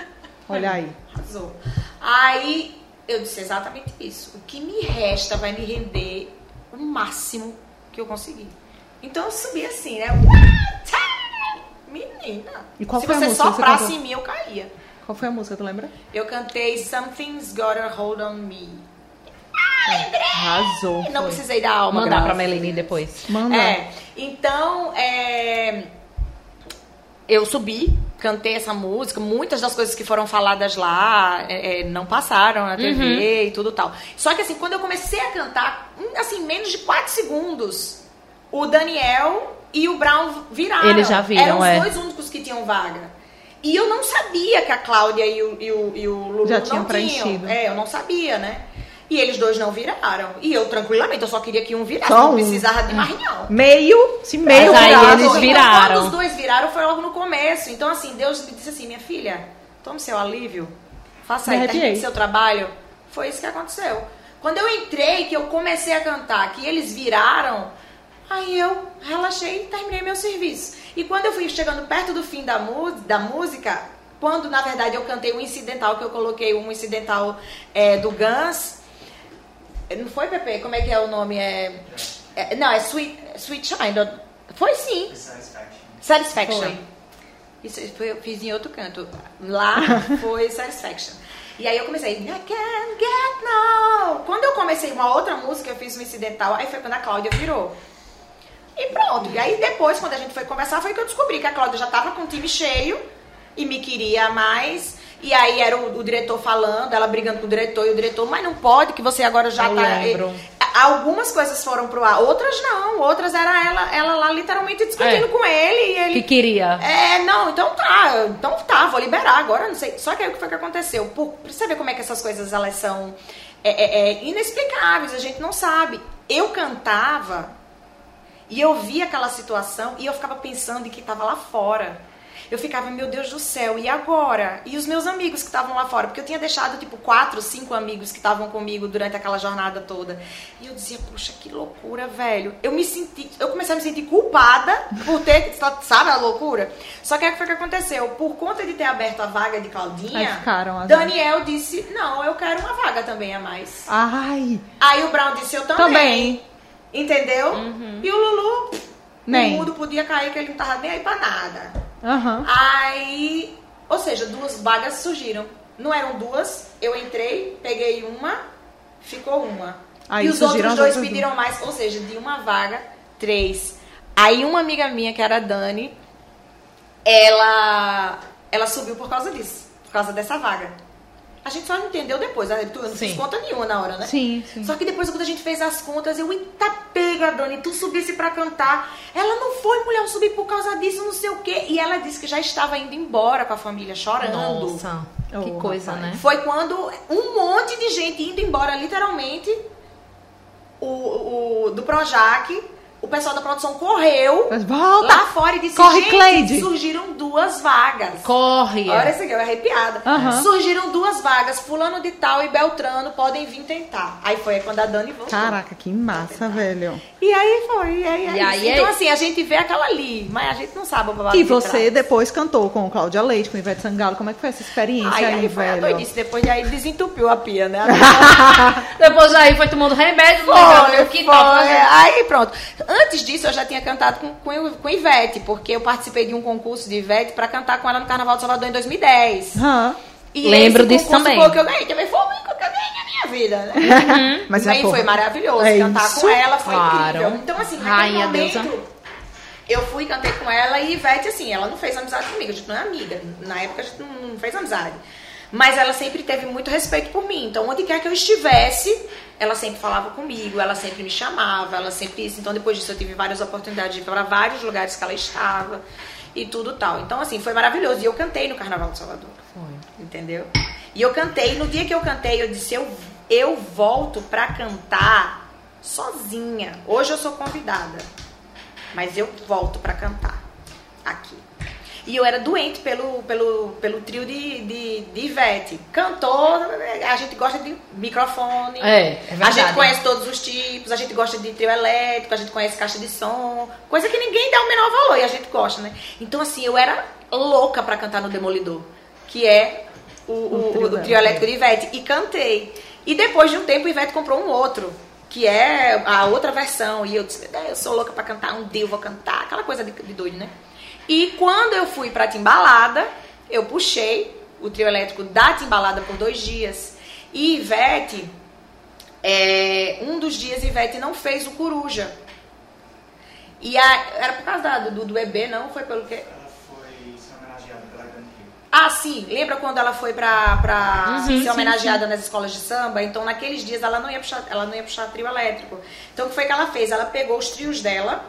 Olha aí. Arrasou. Aí eu disse exatamente isso. O que me resta vai me render o máximo que eu conseguir. Então eu subi assim, né? Menina. E qual Se foi a você música que você soprasse cantou? em mim, eu caía. Qual foi a música, tu lembra? Eu cantei Something's Got a Hold on Me. Arrasou. Não foi. precisei da alma. Mandar graças pra a Melanie depois. Manda. É, então, é, eu subi, cantei essa música, muitas das coisas que foram faladas lá é, é, não passaram na TV e tudo tal. Só que assim, quando eu comecei a cantar, hum, assim, menos de 4 segundos, o Daniel e o Brown viraram. Eles já viram, Eram os é. dois únicos que tinham vaga. E eu não sabia que a Cláudia e o, e o, e o Lulu Já não tinham tinham. preenchido. É, eu não sabia, né? E eles dois não viraram. E eu, tranquilamente, eu só queria que um virasse. Só não um. precisava de mais não. Meio, se meio Mas aí virado. eles Então, viraram. Quando os dois viraram, foi logo no começo. Então, assim, Deus me disse assim, minha filha, tome seu alívio, faça aí, termine seu trabalho. Foi isso que aconteceu. Quando eu entrei, que eu comecei a cantar, que eles viraram, aí eu relaxei e terminei meu serviço. E quando eu fui chegando perto do fim da, da música, quando na verdade eu cantei um incidental, que eu coloquei um incidental é, do Guns, não foi, Pepe? Como é que é o nome? É, é- não, é Sweet, Sweet Child. Foi sim. Satisfaction. Foi. Isso foi, eu fiz em outro canto. Lá foi Satisfaction. E aí eu comecei, I can't get no. Quando eu comecei uma outra música, eu fiz um incidental, aí foi quando a Cláudia virou. E pronto. E aí depois, quando a gente foi conversar, foi que eu descobri que a Cláudia já tava com o time cheio e me queria mais. E aí era o, o diretor falando, ela brigando com o diretor, e o diretor, mas não pode, que você agora já Eu tá. lembro. Algumas coisas foram pro ar, outras não. Outras era ela, ela lá literalmente discutindo É. com ele e ele. Que queria. É, não, então tá, então tá, vou liberar agora, não sei. Só que aí o que foi que aconteceu? Por, pra você ver como é que essas coisas elas são é, é, é, inexplicáveis, a gente não sabe. Eu cantava e eu via aquela situação e eu ficava pensando em que tava lá fora. Eu ficava, meu Deus do céu, e agora? E os meus amigos que estavam lá fora? Porque eu tinha deixado, tipo, quatro, cinco amigos que estavam comigo durante aquela jornada toda. E eu dizia, puxa, que loucura, velho. Eu me senti, eu comecei a me sentir culpada por ter, sabe a loucura? Só que aí o que foi que aconteceu? Por conta de ter aberto a vaga de Claudinha, Daniel disse, não, eu quero uma vaga também a mais. Ai, Aí o Brown disse, eu também. Também. Entendeu? E o Lulu, Nem. o mundo podia cair que ele não tava nem aí pra nada. Aham. Aí, ou seja, duas vagas surgiram. Não eram duas, eu entrei, peguei uma, ficou uma. Aí e os outros dois pediram mais, ou seja, de uma vaga, três. Aí uma amiga minha, que era a Dani, ela, ela subiu por causa disso, por causa dessa vaga. A gente só entendeu depois, né? tu eu não fiz Sim. conta nenhuma na hora, né? Sim, sim. Só que depois, quando a gente fez as contas, eu, eita pega, Dani, tu subisse pra cantar. Ela não foi, mulher, eu subi por causa disso, não sei o quê. E ela disse que já estava indo embora com a família, chorando. Nossa, que Oh, coisa, rapaz. né? Foi quando um monte de gente indo embora, literalmente, o, o do Projac, o pessoal da produção correu Mas volta! lá fora e disse, Corre, gente, Cleide." surgiram duas vagas. Corre. Olha isso aqui, eu arrepiada. Surgiram duas vagas, fulano de tal e Beltrano podem vir tentar. Aí foi quando a Dani voltou. Caraca, que massa, velho. E aí foi, e aí, é E aí é Então isso. assim, a gente vê aquela ali, mas a gente não sabe o babado E de você trás. depois cantou com Cláudia Leite, com Ivete Sangalo. Como é que foi essa experiência Aí, aí, aí foi velho? doidice, depois de aí desentupiu a pia, né? Depois aí foi tomando remédio, Foi, lembrando o que foi. tava fazendo. Aí pronto. Antes disso, eu já tinha cantado com, com, com Ivete, porque eu participei de um concurso de Ivete pra cantar com ela no Carnaval de Salvador em 2010. Aham. E Lembro esse disso também. Foi o que eu ganhei. Também foi o único que eu ganhei na minha vida, né? Uhum. Mas é, aí foi maravilhoso. é cantar isso? com ela foi Claro. incrível. Então, assim, naquele Rainha momento, deusa. eu fui, cantei com ela e Ivete, assim, ela não fez amizade comigo, a gente não é amiga. Na época a gente não, não fez amizade. Mas ela sempre teve muito respeito por mim. Então, onde quer que eu estivesse, ela sempre falava comigo, ela sempre me chamava, ela sempre isso. Então, depois disso, eu tive várias oportunidades de ir para vários lugares que ela estava e tudo tal. Então, assim, foi maravilhoso. E eu cantei no Carnaval de Salvador. Entendeu? E eu cantei, no dia que eu cantei, eu disse, eu, eu volto pra cantar sozinha. Hoje eu sou convidada, mas eu volto pra cantar aqui. E eu era doente pelo, pelo, pelo trio de, de, de Ivete. Cantor, a gente gosta de microfone. É, é A gente conhece todos os tipos, a gente gosta de trio elétrico, a gente conhece caixa de som, coisa que ninguém dá o menor valor e a gente gosta, né? Então, assim, eu era louca pra cantar no Demolidor, que é o, o, trio o dela. trio elétrico de Ivete, e cantei. E depois de um tempo, Ivete comprou um outro, que é a outra versão. E eu disse, "É, eu sou louca pra cantar, um dia eu vou cantar, aquela coisa de, de doido, né? E quando eu fui pra Timbalada, eu puxei o trio elétrico da Timbalada por dois dias. E Ivete, é, um dos dias Ivete não fez o Coruja. E a- era por causa da- do, do bebê, não? Foi pelo quê? Ela foi ser homenageada pela Grand Rio. Ah, sim. Lembra quando ela foi pra, pra Uhum, ser sim, homenageada nas escolas de samba? Então, naqueles dias, ela não ia puxar, ela não ia puxar trio elétrico. Então, o que foi que ela fez? Ela pegou os trios dela,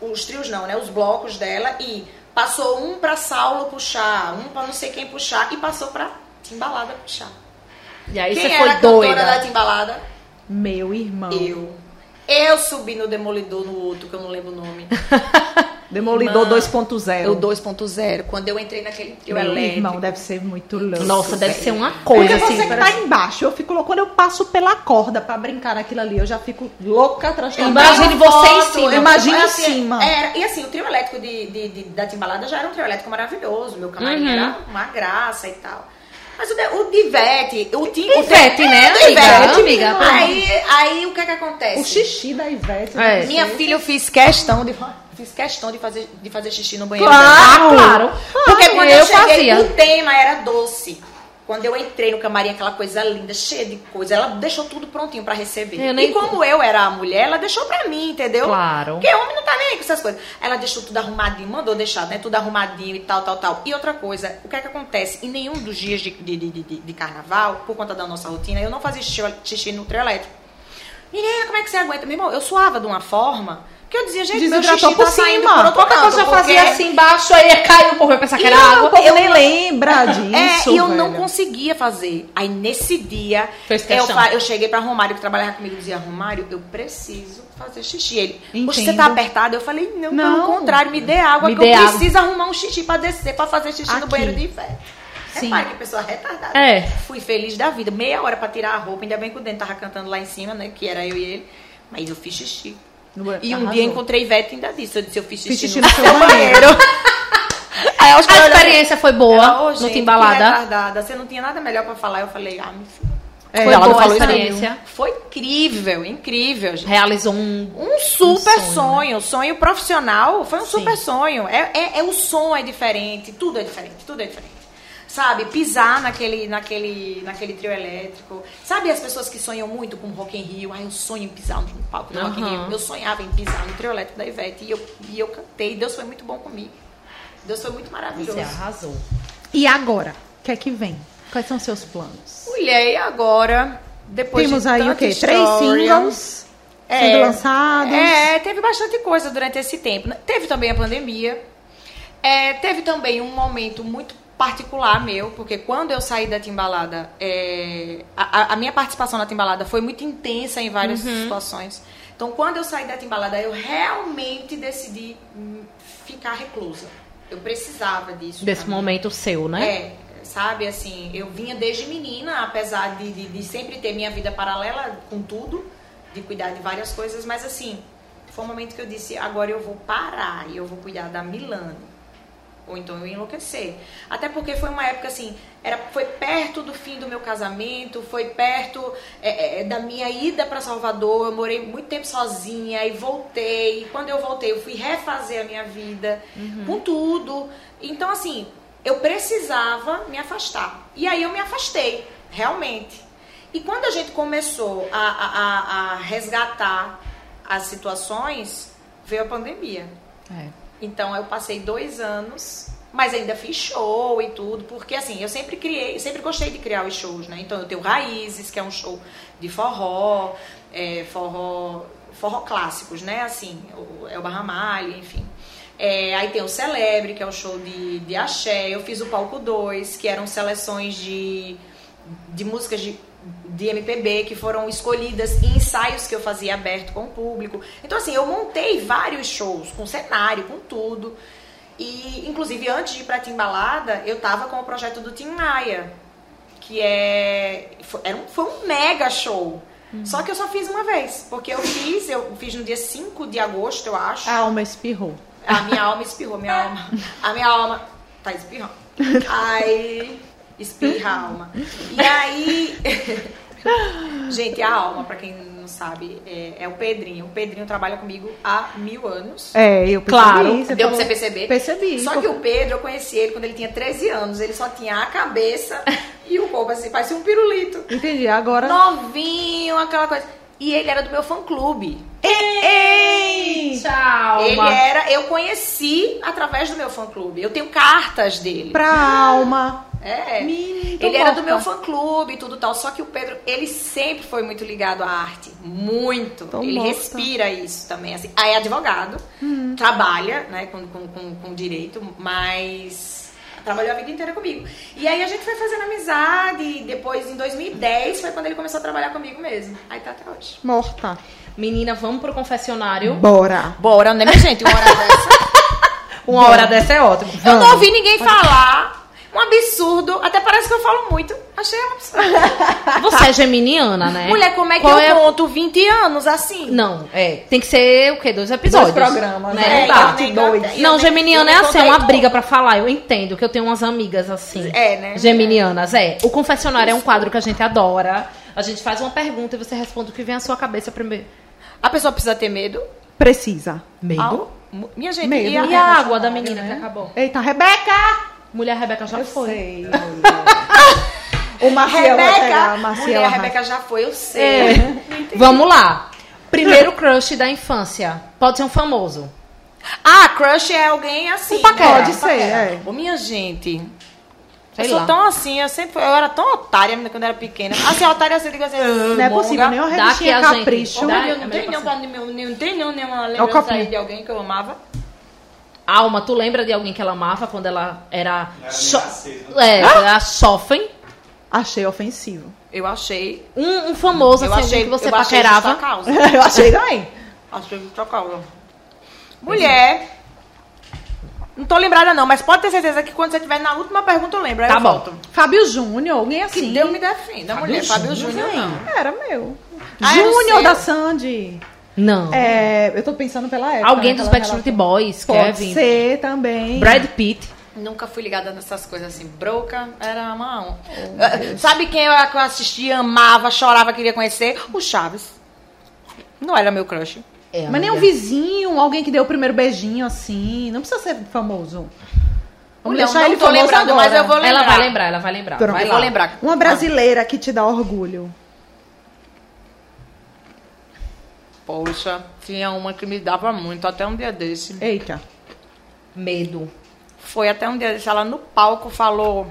os trios não, né? Os blocos dela e passou um pra Saulo puxar, um pra não sei quem puxar e passou pra Timbalada puxar. E aí quem você era foi a cantora da doida. Timbalada? Meu irmão. Eu. Eu subi no Demolidor no outro, que eu não lembro o nome. Demolidor Irmã, 2.0. O 2.0. Quando eu entrei naquele trio Meu elétrico. irmão, deve ser muito louco. Nossa, deve velho. ser uma Porque coisa você assim. que tá embaixo, eu fico louca. Quando eu passo pela corda pra brincar naquilo ali, eu já fico louca atrás da Imagine você em cima. Imagine em cima. Era, e assim, o trio elétrico de, de- de- da Timbalada já era um trio elétrico maravilhoso. Meu camarim Uhum. era uma graça e tal. Mas o, de, o Ivete, o Tim, o Ivete, né, o de amiga? Ivete, Amiga, pelo aí, aí o que é que acontece? O xixi da Ivete. É. Minha filha, eu fiz questão de fiz questão de fazer, de fazer xixi no banheiro. Claro, dela. claro. Porque quando eu, eu cheguei, fazia. o tema era doce. Quando eu entrei no camarim, aquela coisa linda, cheia de coisa, ela deixou tudo prontinho pra receber. Eu E como eu era a mulher, ela deixou pra mim, entendeu? Claro. Porque homem não tá nem aí com essas coisas. Ela deixou tudo arrumadinho, mandou deixar, né? Tudo arrumadinho e tal, tal, tal. E outra coisa, o que é que acontece? Em nenhum dos dias de, de, de, de- de carnaval, por conta da nossa rotina, eu não fazia xixi, xixi no trio elétrico. Menina, como é que você aguenta? Meu irmão, eu suava de uma forma que eu dizia, gente, meu xixi por tá saindo cima. por outro Qualquer canto. coisa já porque- fazia assim embaixo, aí caiu, o povo ia pensar que E era não, água. O povo Eu nem não- lembra disso. É, e eu não velho. conseguia fazer. Aí nesse dia, eu, fa- eu cheguei pra Romário, que trabalhava comigo, e dizia, Romário, eu preciso fazer xixi. Ele, poxa, você tá apertado? Eu falei, não, Não. pelo contrário, me dê água, Me que dê eu água. preciso arrumar um xixi pra descer, pra fazer xixi no Aqui. banheiro de fé. Sim. Repare que pessoa retardada. É. Fui feliz da vida. Meia hora pra tirar a roupa, ainda bem que o Dente tava cantando lá em cima, né? Que era eu e ele. Mas eu fiz xixi. No- E um Arrasou. dia encontrei Ivete e ainda disse. Eu disse, eu fiz xixi, Fiz xixi no, no seu seu banheiro. Aí A experiência foi boa ela, "Ô, no gente, Timbalada. que retardada. Você não tinha nada melhor pra falar. Eu falei, ah, me. É, Foi ela boa não falou isso experiência. Foi incrível, incrível, gente. Realizou um. Um super Um sonho, sonho, sonho, profissional, foi um Sim. super sonho. É, é, é o som é diferente, tudo é diferente, tudo é diferente. Sabe, pisar naquele, naquele, naquele trio elétrico. Sabe as pessoas que sonham muito com Rock in Rio? Ah, eu sonho em pisar no palco do Rock in. Rio. Eu sonhava em pisar no trio elétrico da Ivete e eu, e eu cantei. Deus foi muito bom comigo. Deus foi muito maravilhoso. Você arrasou. E agora? O que é que vem? Quais são seus planos? Mulher, e agora? Depois Temos de aí o quê? Três singles sendo lançados. É, teve bastante coisa durante esse tempo. Teve também a pandemia. É, teve também um momento muito particular meu, porque quando eu saí da Timbalada, é, a, a- minha participação na Timbalada foi muito intensa em várias Uhum. situações. Então, quando eu saí da Timbalada, eu realmente decidi ficar reclusa. Eu precisava disso. Desse momento seu, né? É, sabe, assim, eu vinha desde menina, apesar de, de, de sempre ter minha vida paralela com tudo, de cuidar de várias coisas, mas assim, foi um momento que eu disse, agora eu vou parar e eu vou cuidar da Milano. Ou então eu ia enlouquecer. Até porque foi uma época assim, era, foi perto do fim do meu casamento, foi perto é, é, da minha ida para Salvador. Eu morei muito tempo sozinha e voltei. E quando eu voltei, eu fui refazer a minha vida com tudo. Então, assim, eu precisava me afastar. E aí eu me afastei, realmente. E quando a gente começou a, a, a- a resgatar as situações, veio a pandemia. É. Então eu passei dois anos, mas ainda fiz show e tudo, porque assim, eu sempre criei, sempre gostei de criar os shows, né? Então eu tenho Raízes, que é um show de forró, é, forró, forró clássicos, né? Assim, o Elba Ramalho, enfim. É, aí tem o Celebre, que é o show de, de axé. Eu fiz o Palco 2, que eram seleções de, de músicas de, de MPB que foram escolhidas em ensaios que eu fazia aberto com o público. Então, assim, eu montei vários shows, com cenário, com tudo. E, inclusive, antes de ir pra Timbalada, eu tava com o projeto do Tim Maia, que é, foi, era um, foi um mega show. Só que eu só fiz uma vez, porque eu fiz, eu fiz no dia 5 de agosto, eu acho. A alma espirrou. A minha alma espirrou, minha alma. A minha alma tá espirrando. Aí espirra a alma. E aí. Gente, a alma, pra quem não sabe, é, é o Pedrinho. O Pedrinho trabalha comigo há mil anos. É, eu percebi. Claro, Deu pra você perceber? Percebi. Só que o Pedro, eu conheci ele quando ele tinha 13 anos. Ele só tinha a cabeça e o corpo assim, parecia um pirulito. Entendi, agora... Novinho, aquela coisa. E ele era do meu fã-clube. Ei! Tchau. Ele era, eu conheci através do meu fã-clube. Eu tenho cartas dele. Pra alma. É. Menino, ele era do meu fã-clube e tudo tal. Só que o Pedro, ele sempre foi muito ligado à arte. Muito. Tô ele morta. respira isso também. Assim. Aí é advogado, Hum. trabalha né, com, com, com, com direito, mas trabalhou a vida inteira comigo. E aí a gente foi fazendo amizade. E depois, em 2010, foi quando ele começou a trabalhar comigo mesmo. Aí tá até hoje. Morta. Menina, vamos pro confessionário. Bora. Bora, né, minha gente? Uma hora dessa. Uma hora dessa é ótimo. Eu não ouvi ninguém falar. Um absurdo. Até parece que eu falo muito. Achei um absurdo. Você é geminiana, né? Mulher, como é que Qual eu é- conto 20 anos assim? Não, é. Tem que ser o quê? Dois episódios. Dois programas, né? né? Não É, nem dois. Não, nem- geminiana é assim, é uma briga pra falar. Eu entendo que eu tenho umas amigas assim. É, né? Geminianas, é. O confessionário é um quadro que a gente adora. A gente faz uma pergunta e você responde o que vem à sua cabeça primeiro. A pessoa precisa ter medo? Precisa. Medo? Minha gente, Medo. e a, E a água da menina que acabou? Eita, Rebeca! Mulher Rebeca já Eu foi. sei, mulher. o Maciel vai pegar, Rebeca? Maciel Mulher. Rebeca já foi, eu sei. É. Vamos lá. Primeiro crush da infância. Pode ser um famoso. Ah, crush é alguém assim. Um paquera. Pode ser, é. Ô, minha gente. Sei eu sou lá. tão assim, eu sempre eu era tão otária quando eu era pequena. Assim, otária assim, eu digo assim, Não é possível, nem uma revistinha aqui a gente. capricho. Dá. Eu não É tenho nenhuma, não tem nenhuma É lembrança aí de alguém que eu amava. Alma, tu lembra de alguém que ela amava quando ela era. Não era né? É, ela era jovem? Achei ofensivo. Eu achei. Um, um famoso, eu assim, achei que você eu achei paquerava. justa causa. Eu achei também. Achei justa causa. Mulher. Não tô lembrada não, mas pode ter certeza que quando você estiver na última pergunta eu lembro. aí Tá eu bom. volto. Fábio Júnior, alguém Que assim. Deus me defenda, Fábio mulher. Fábio Júnior, Júnior não. Era meu. Ah, Júnior da Sandy. Não. É, eu tô pensando pela época. Alguém dos Backstreet. Boys, Pode Kevin. ser também. Brad Pitt. Nunca fui ligada nessas coisas assim. Broca era uma. Ah, Sabe quem eu, que eu assistia, amava, chorava, queria conhecer? O Chaves. Não era meu crush. É, Mas nem um vizinho, alguém que deu o primeiro beijinho assim. Não precisa ser famoso. Mulher, deixar eu ele não tô famoso lembrando, agora. mas eu vou lembrar. Ela vai lembrar, ela vai lembrar. Pronto. Vai lá. vou lembrar. Uma brasileira que te dá orgulho. Poxa, tinha uma que me dava muito, até um dia desse. Eita. Medo. Foi até um dia desse, ela no palco falou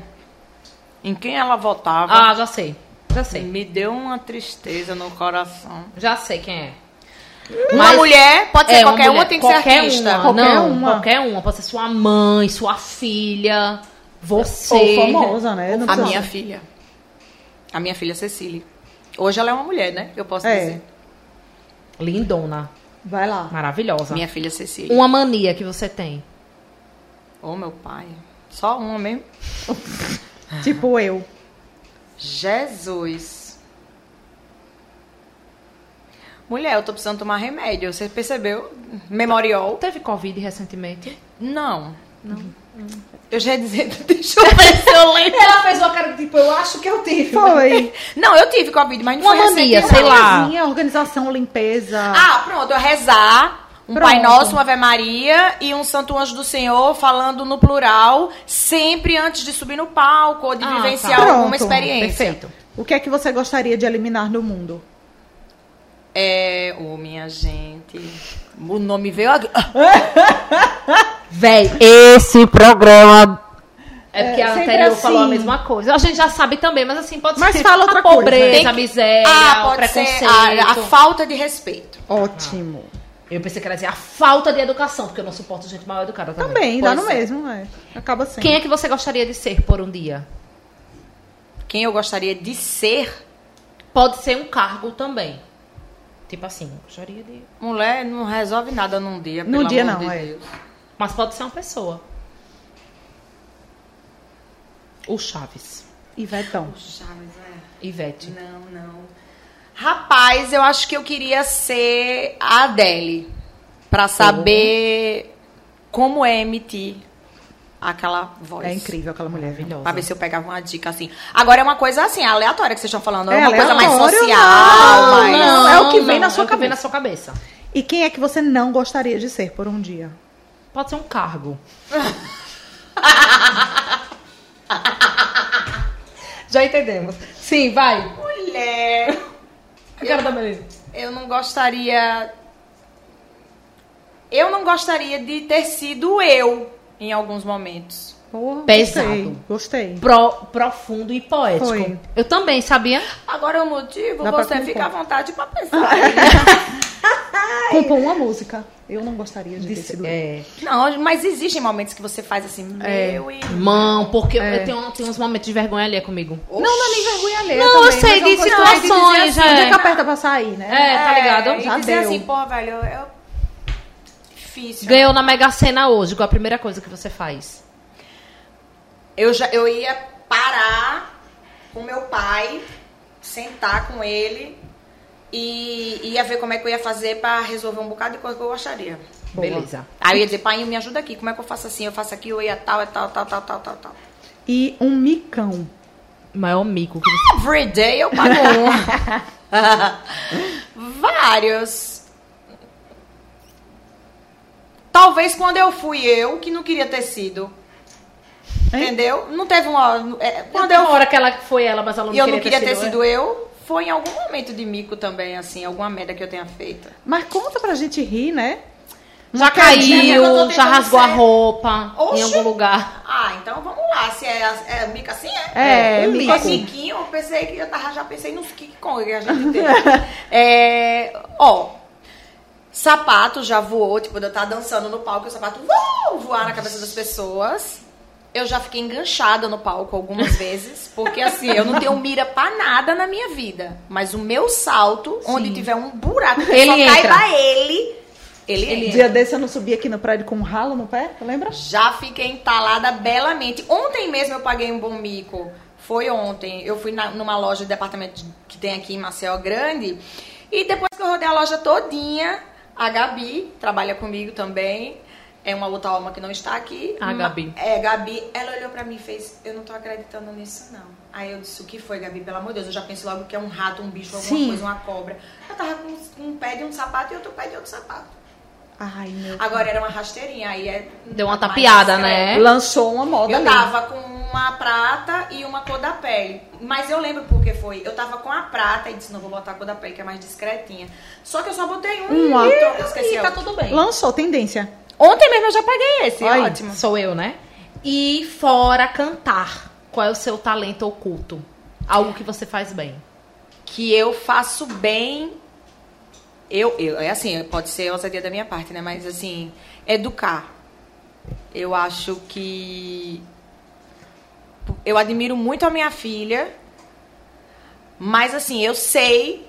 em quem ela votava. Ah, já sei. Já sei. Me deu uma tristeza no coração. Já sei quem é. Uma Mas- mulher, pode ser É, qualquer uma, mulher. tem que ser Qualquer artista. Uma. Qualquer não, uma. qualquer uma. Pode ser sua mãe, sua filha, você. Ou famosa, né? Não A minha filha. A minha filha Cecília. Hoje ela é uma mulher, né? Eu posso É. dizer. Lindona. Vai lá. Maravilhosa. Minha filha Cecília. Uma mania que você tem. Ô, meu pai. Só uma mesmo. Tipo eu. Jesus. Mulher, eu tô precisando tomar remédio. Você percebeu? Memorial? Teve Covid recentemente? Não. Não. Eu já ia dizer, deixa eu ver se eu lembro. Ela fez uma cara tipo, eu acho que eu tive. Foi. Não, eu tive Covid, mas não Uma foi mania, recente, sei lá. Coisinha, organização, limpeza. Ah, pronto, eu rezar. Um Pronto. Pai Nosso, uma Ave Maria e um Santo Anjo do Senhor falando no plural, sempre antes de subir no palco ou de Ah, vivenciar tá. alguma experiência. Perfeito. O que é que você gostaria de eliminar do mundo? É, ô minha gente, o nome veio aqui. Véi, esse programa. É porque É, a anterior assim. falou a mesma coisa. A gente já sabe também, mas assim, pode Mas ser fala outra a coisa. pobreza, Tem a que- miséria, ah, o preconceito. ser a, a falta de respeito. Ótimo. Eu pensei que era dizer a falta de educação, porque eu não suporto gente mal educada também. Também, dá no é. mesmo, é. Acaba sendo. Quem é que você gostaria de ser por um dia? Quem eu gostaria de ser, Pode ser um cargo também. Tipo assim, gostaria de. mulher, não resolve nada num dia. Num pelo dia amor não, de é. Deus. Mas pode ser uma pessoa. O Chaves. Ivetão. Chaves, é. Ivete. Não, não. Rapaz, eu acho que eu queria ser a Adele. Pra saber como é emitir aquela voz. É incrível aquela mulher. viu? Maravilhosa. Pra ver se eu pegava uma dica assim. Agora é uma coisa assim, aleatória que vocês estão falando. É, É uma coisa mais social, não, mais. não. é o que vem na é sua o que vem cabeça. na sua cabeça. E quem é que você não gostaria de ser por um dia? Pode ser um cargo. Já entendemos. Sim, vai. Mulher. A cara da Melissa. Eu não gostaria. Eu não gostaria de ter sido eu em alguns momentos. Porra, Pesado. Gostei. gostei. Pro, profundo e poético. Foi. Eu também, sabia? Agora o motivo, Dá pra você compor. fica à vontade pra pensar. Compor uma música. Eu não gostaria de ter sido. É. não, mas existem momentos que você faz assim, meu e. Mão, porque É. eu tenho, tenho uns momentos de vergonha ali comigo. Não, não é nem vergonha alheia Não, eu também, sei, mas é uma de coisa situações, de dizer assim, é. O dia que aperta pra sair, né? É, tá ligado? E Já dizer deu. assim, porra, velho, eu. eu- Difícil. Ganhou na Mega Sena hoje, qual a primeira coisa que você faz? Eu, já, eu ia parar com meu pai, sentar com ele e ia ver como é que eu ia fazer pra resolver um bocado de coisa que eu gostaria. Boa. Beleza. Aí eu ia dizer, pai, me ajuda aqui, como é que eu faço assim? Eu faço aqui, eu ia tal, é tal, tal, tal, tal, tal, tal. E um micão. O maior mico que você... Every day eu pago um. Vários. Talvez quando eu fui eu, que não queria ter sido. Hein? Entendeu? Não teve uma. é, Quando eu... Uma hora que ela foi ela, mas ela não E eu queria não queria ter sido sido eu, foi em algum momento de mico também, assim, alguma merda que eu tenha feito. Mas conta pra gente rir, né? Já caiu, já rasgou a ser. roupa em algum lugar. Ah, então vamos lá. Se é, é mico assim, é? É, um mico. mico. miquinho, eu pensei que eu tava, já pensei nos King Kong que a gente tem. é, ó, sapato já voou, tipo, eu tava dançando no palco e o sapato uh, voar na cabeça das pessoas. Eu já fiquei enganchada no palco algumas vezes, porque assim, eu não tenho mira pra nada na minha vida. Mas o meu salto, onde tiver um buraco que Ele só entra. caiba ele, ele, Ele. Dia desse eu não subi aqui no prédio com um ralo no pé, lembra? Já fiquei entalada belamente. Ontem mesmo eu paguei um bom mico. Foi ontem. Eu fui na- numa loja de departamento que tem aqui em Maceió Grande. E depois que eu rodei a loja todinha, a Gabi trabalha comigo também. É uma outra alma que não está aqui. A Ma- Gabi. É, Gabi. Ela olhou pra mim e fez, eu não tô acreditando nisso não. Aí eu disse, o que foi, Gabi? Pelo amor de Deus, eu já penso logo que é um rato, um bicho, alguma Sim. coisa, uma cobra. Eu tava com um pé de um sapato e outro pé de outro sapato. Ai, meu Agora era uma rasteirinha, aí é. Deu uma tapeada, né? Lançou uma moda Eu ali. tava com uma prata e uma cor da pele. Mas eu lembro porque foi. Eu tava com a prata e disse, não vou botar a cor da pele, que é mais discretinha. Só que eu só botei um. Uma. então eu esqueci. E a tá tudo bem. Lançou tendência. Ontem mesmo eu já paguei esse, Ai. ótimo. Sou eu, né? E fora cantar, qual é o seu talento oculto? Algo que você faz bem. Que eu faço bem. Eu, eu, é assim, pode ser ousadia da minha parte, né? Mas assim, educar. Eu acho que. Eu admiro muito a minha filha. Mas assim, eu sei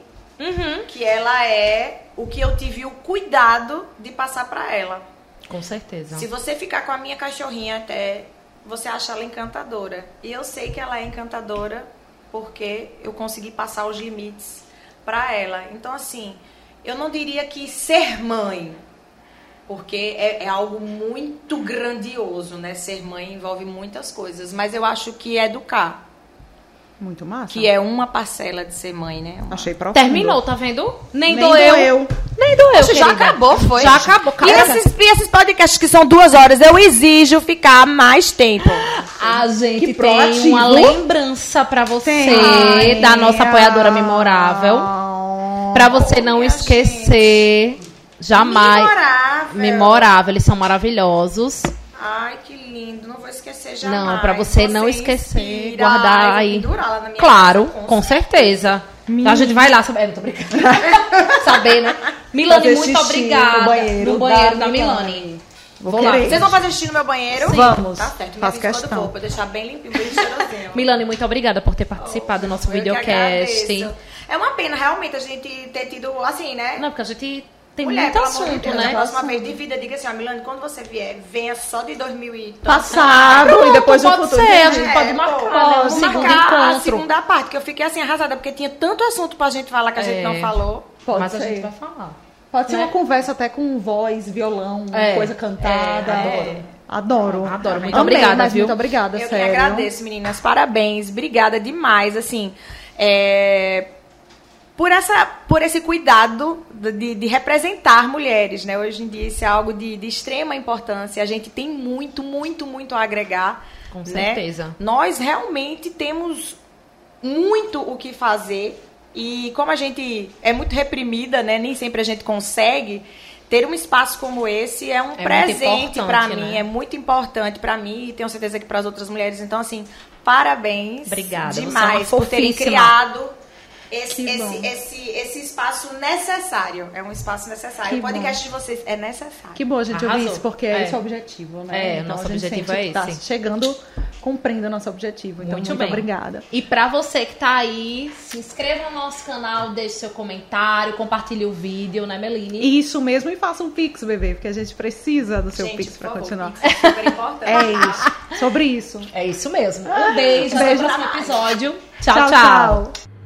que ela é o que eu tive o cuidado de passar pra ela. Com certeza. Se você ficar com a minha cachorrinha até, você acha ela encantadora. E eu sei que ela é encantadora porque eu consegui passar os limites pra ela. Então, assim, eu não diria que ser mãe, porque é, é algo muito grandioso, né? Ser mãe envolve muitas coisas. Mas eu acho que educar, Muito massa. que é uma parcela de ser mãe, né? Uma- Achei profundo. Terminou, tá vendo? Nem, Nem doeu. doeu. Nem doeu, Poxa, já acabou, foi? Já acabou, E esses, e esses podcasts que são duas horas, eu exijo ficar mais tempo. A gente Que tem proativo. uma lembrança pra você Tem. da nossa apoiadora memorável. Ah. Pra você não esquecer jamais. Memorável. Memorável, eles são maravilhosos. Ai, que lindo. Não vou esquecer jamais. Não, pra você não esquecer, inspira. guardar Ai, vou aí. pendurar lá na minha Claro, casa, com certeza. Então a gente vai lá saber. É, não tô brincando. saber, né? Milane, Fazer muito xixi obrigada. no banheiro no banheiro da da Milane. Milane. Vou Vou lá. Vocês vão fazer xixi no meu banheiro? Sim. Vamos. Tá certo. Me Faço quando questão. pra eu deixar bem limpinho, bem cheirosinho. Milane, muito obrigada por ter participado do nosso videocast. É uma pena, realmente, a gente ter tido, assim, né? Não, porque a gente tem Mulher, muito assunto, Deus, né? Da próxima vez de vida, diga assim, ó, Milane, quando você vier, venha só de 2000 e... Passado Pronto, e depois o pode futuro. ser, a gente pode marcar, pô, né? Vamos segundo marcar a encontro. segunda parte, que eu fiquei assim arrasada, porque tinha tanto assunto pra gente falar que a gente É. não falou. Pode Mas a ser. gente vai falar. Pode ser né? uma conversa até com voz, violão, É. coisa cantada. É. Adoro. Adoro. Muito Amei, obrigada, mas viu? Muito obrigada, Eu sério. que agradeço, meninas. Parabéns. Obrigada demais, assim, é, por, essa, por esse cuidado de, de representar mulheres, né? Hoje em dia isso é algo de, de extrema importância. A gente tem muito, muito, muito a agregar. Com né? certeza. Nós realmente temos muito o que fazer e como a gente é muito reprimida, né? Nem sempre a gente consegue. Ter um espaço como esse é um muito presente para mim, né? é muito importante para mim e tenho certeza que para as outras mulheres. Então, assim, parabéns Obrigada, é demais por terem criado esse, esse, bom. esse, esse espaço necessário. É um espaço necessário. Que o podcast de vocês é necessário. Que bom a gente ouvir Arrasou. isso, porque É. esse é o objetivo, né? É, nosso a gente objetivo é tá esse. chegando, cumprindo o nosso objetivo. Então, Muito muito, bem. obrigada. E pra você que tá aí, se inscreva no nosso canal, deixe seu comentário, compartilhe o vídeo, né, Meline? Isso mesmo, e faça um Pix, bebê, porque a gente precisa do seu Gente, Pix favor, continuar. Pix é super importante. É isso. Sobre isso. É isso mesmo. Um beijo, até o Beijo. próximo episódio. tchau. tchau. tchau. tchau.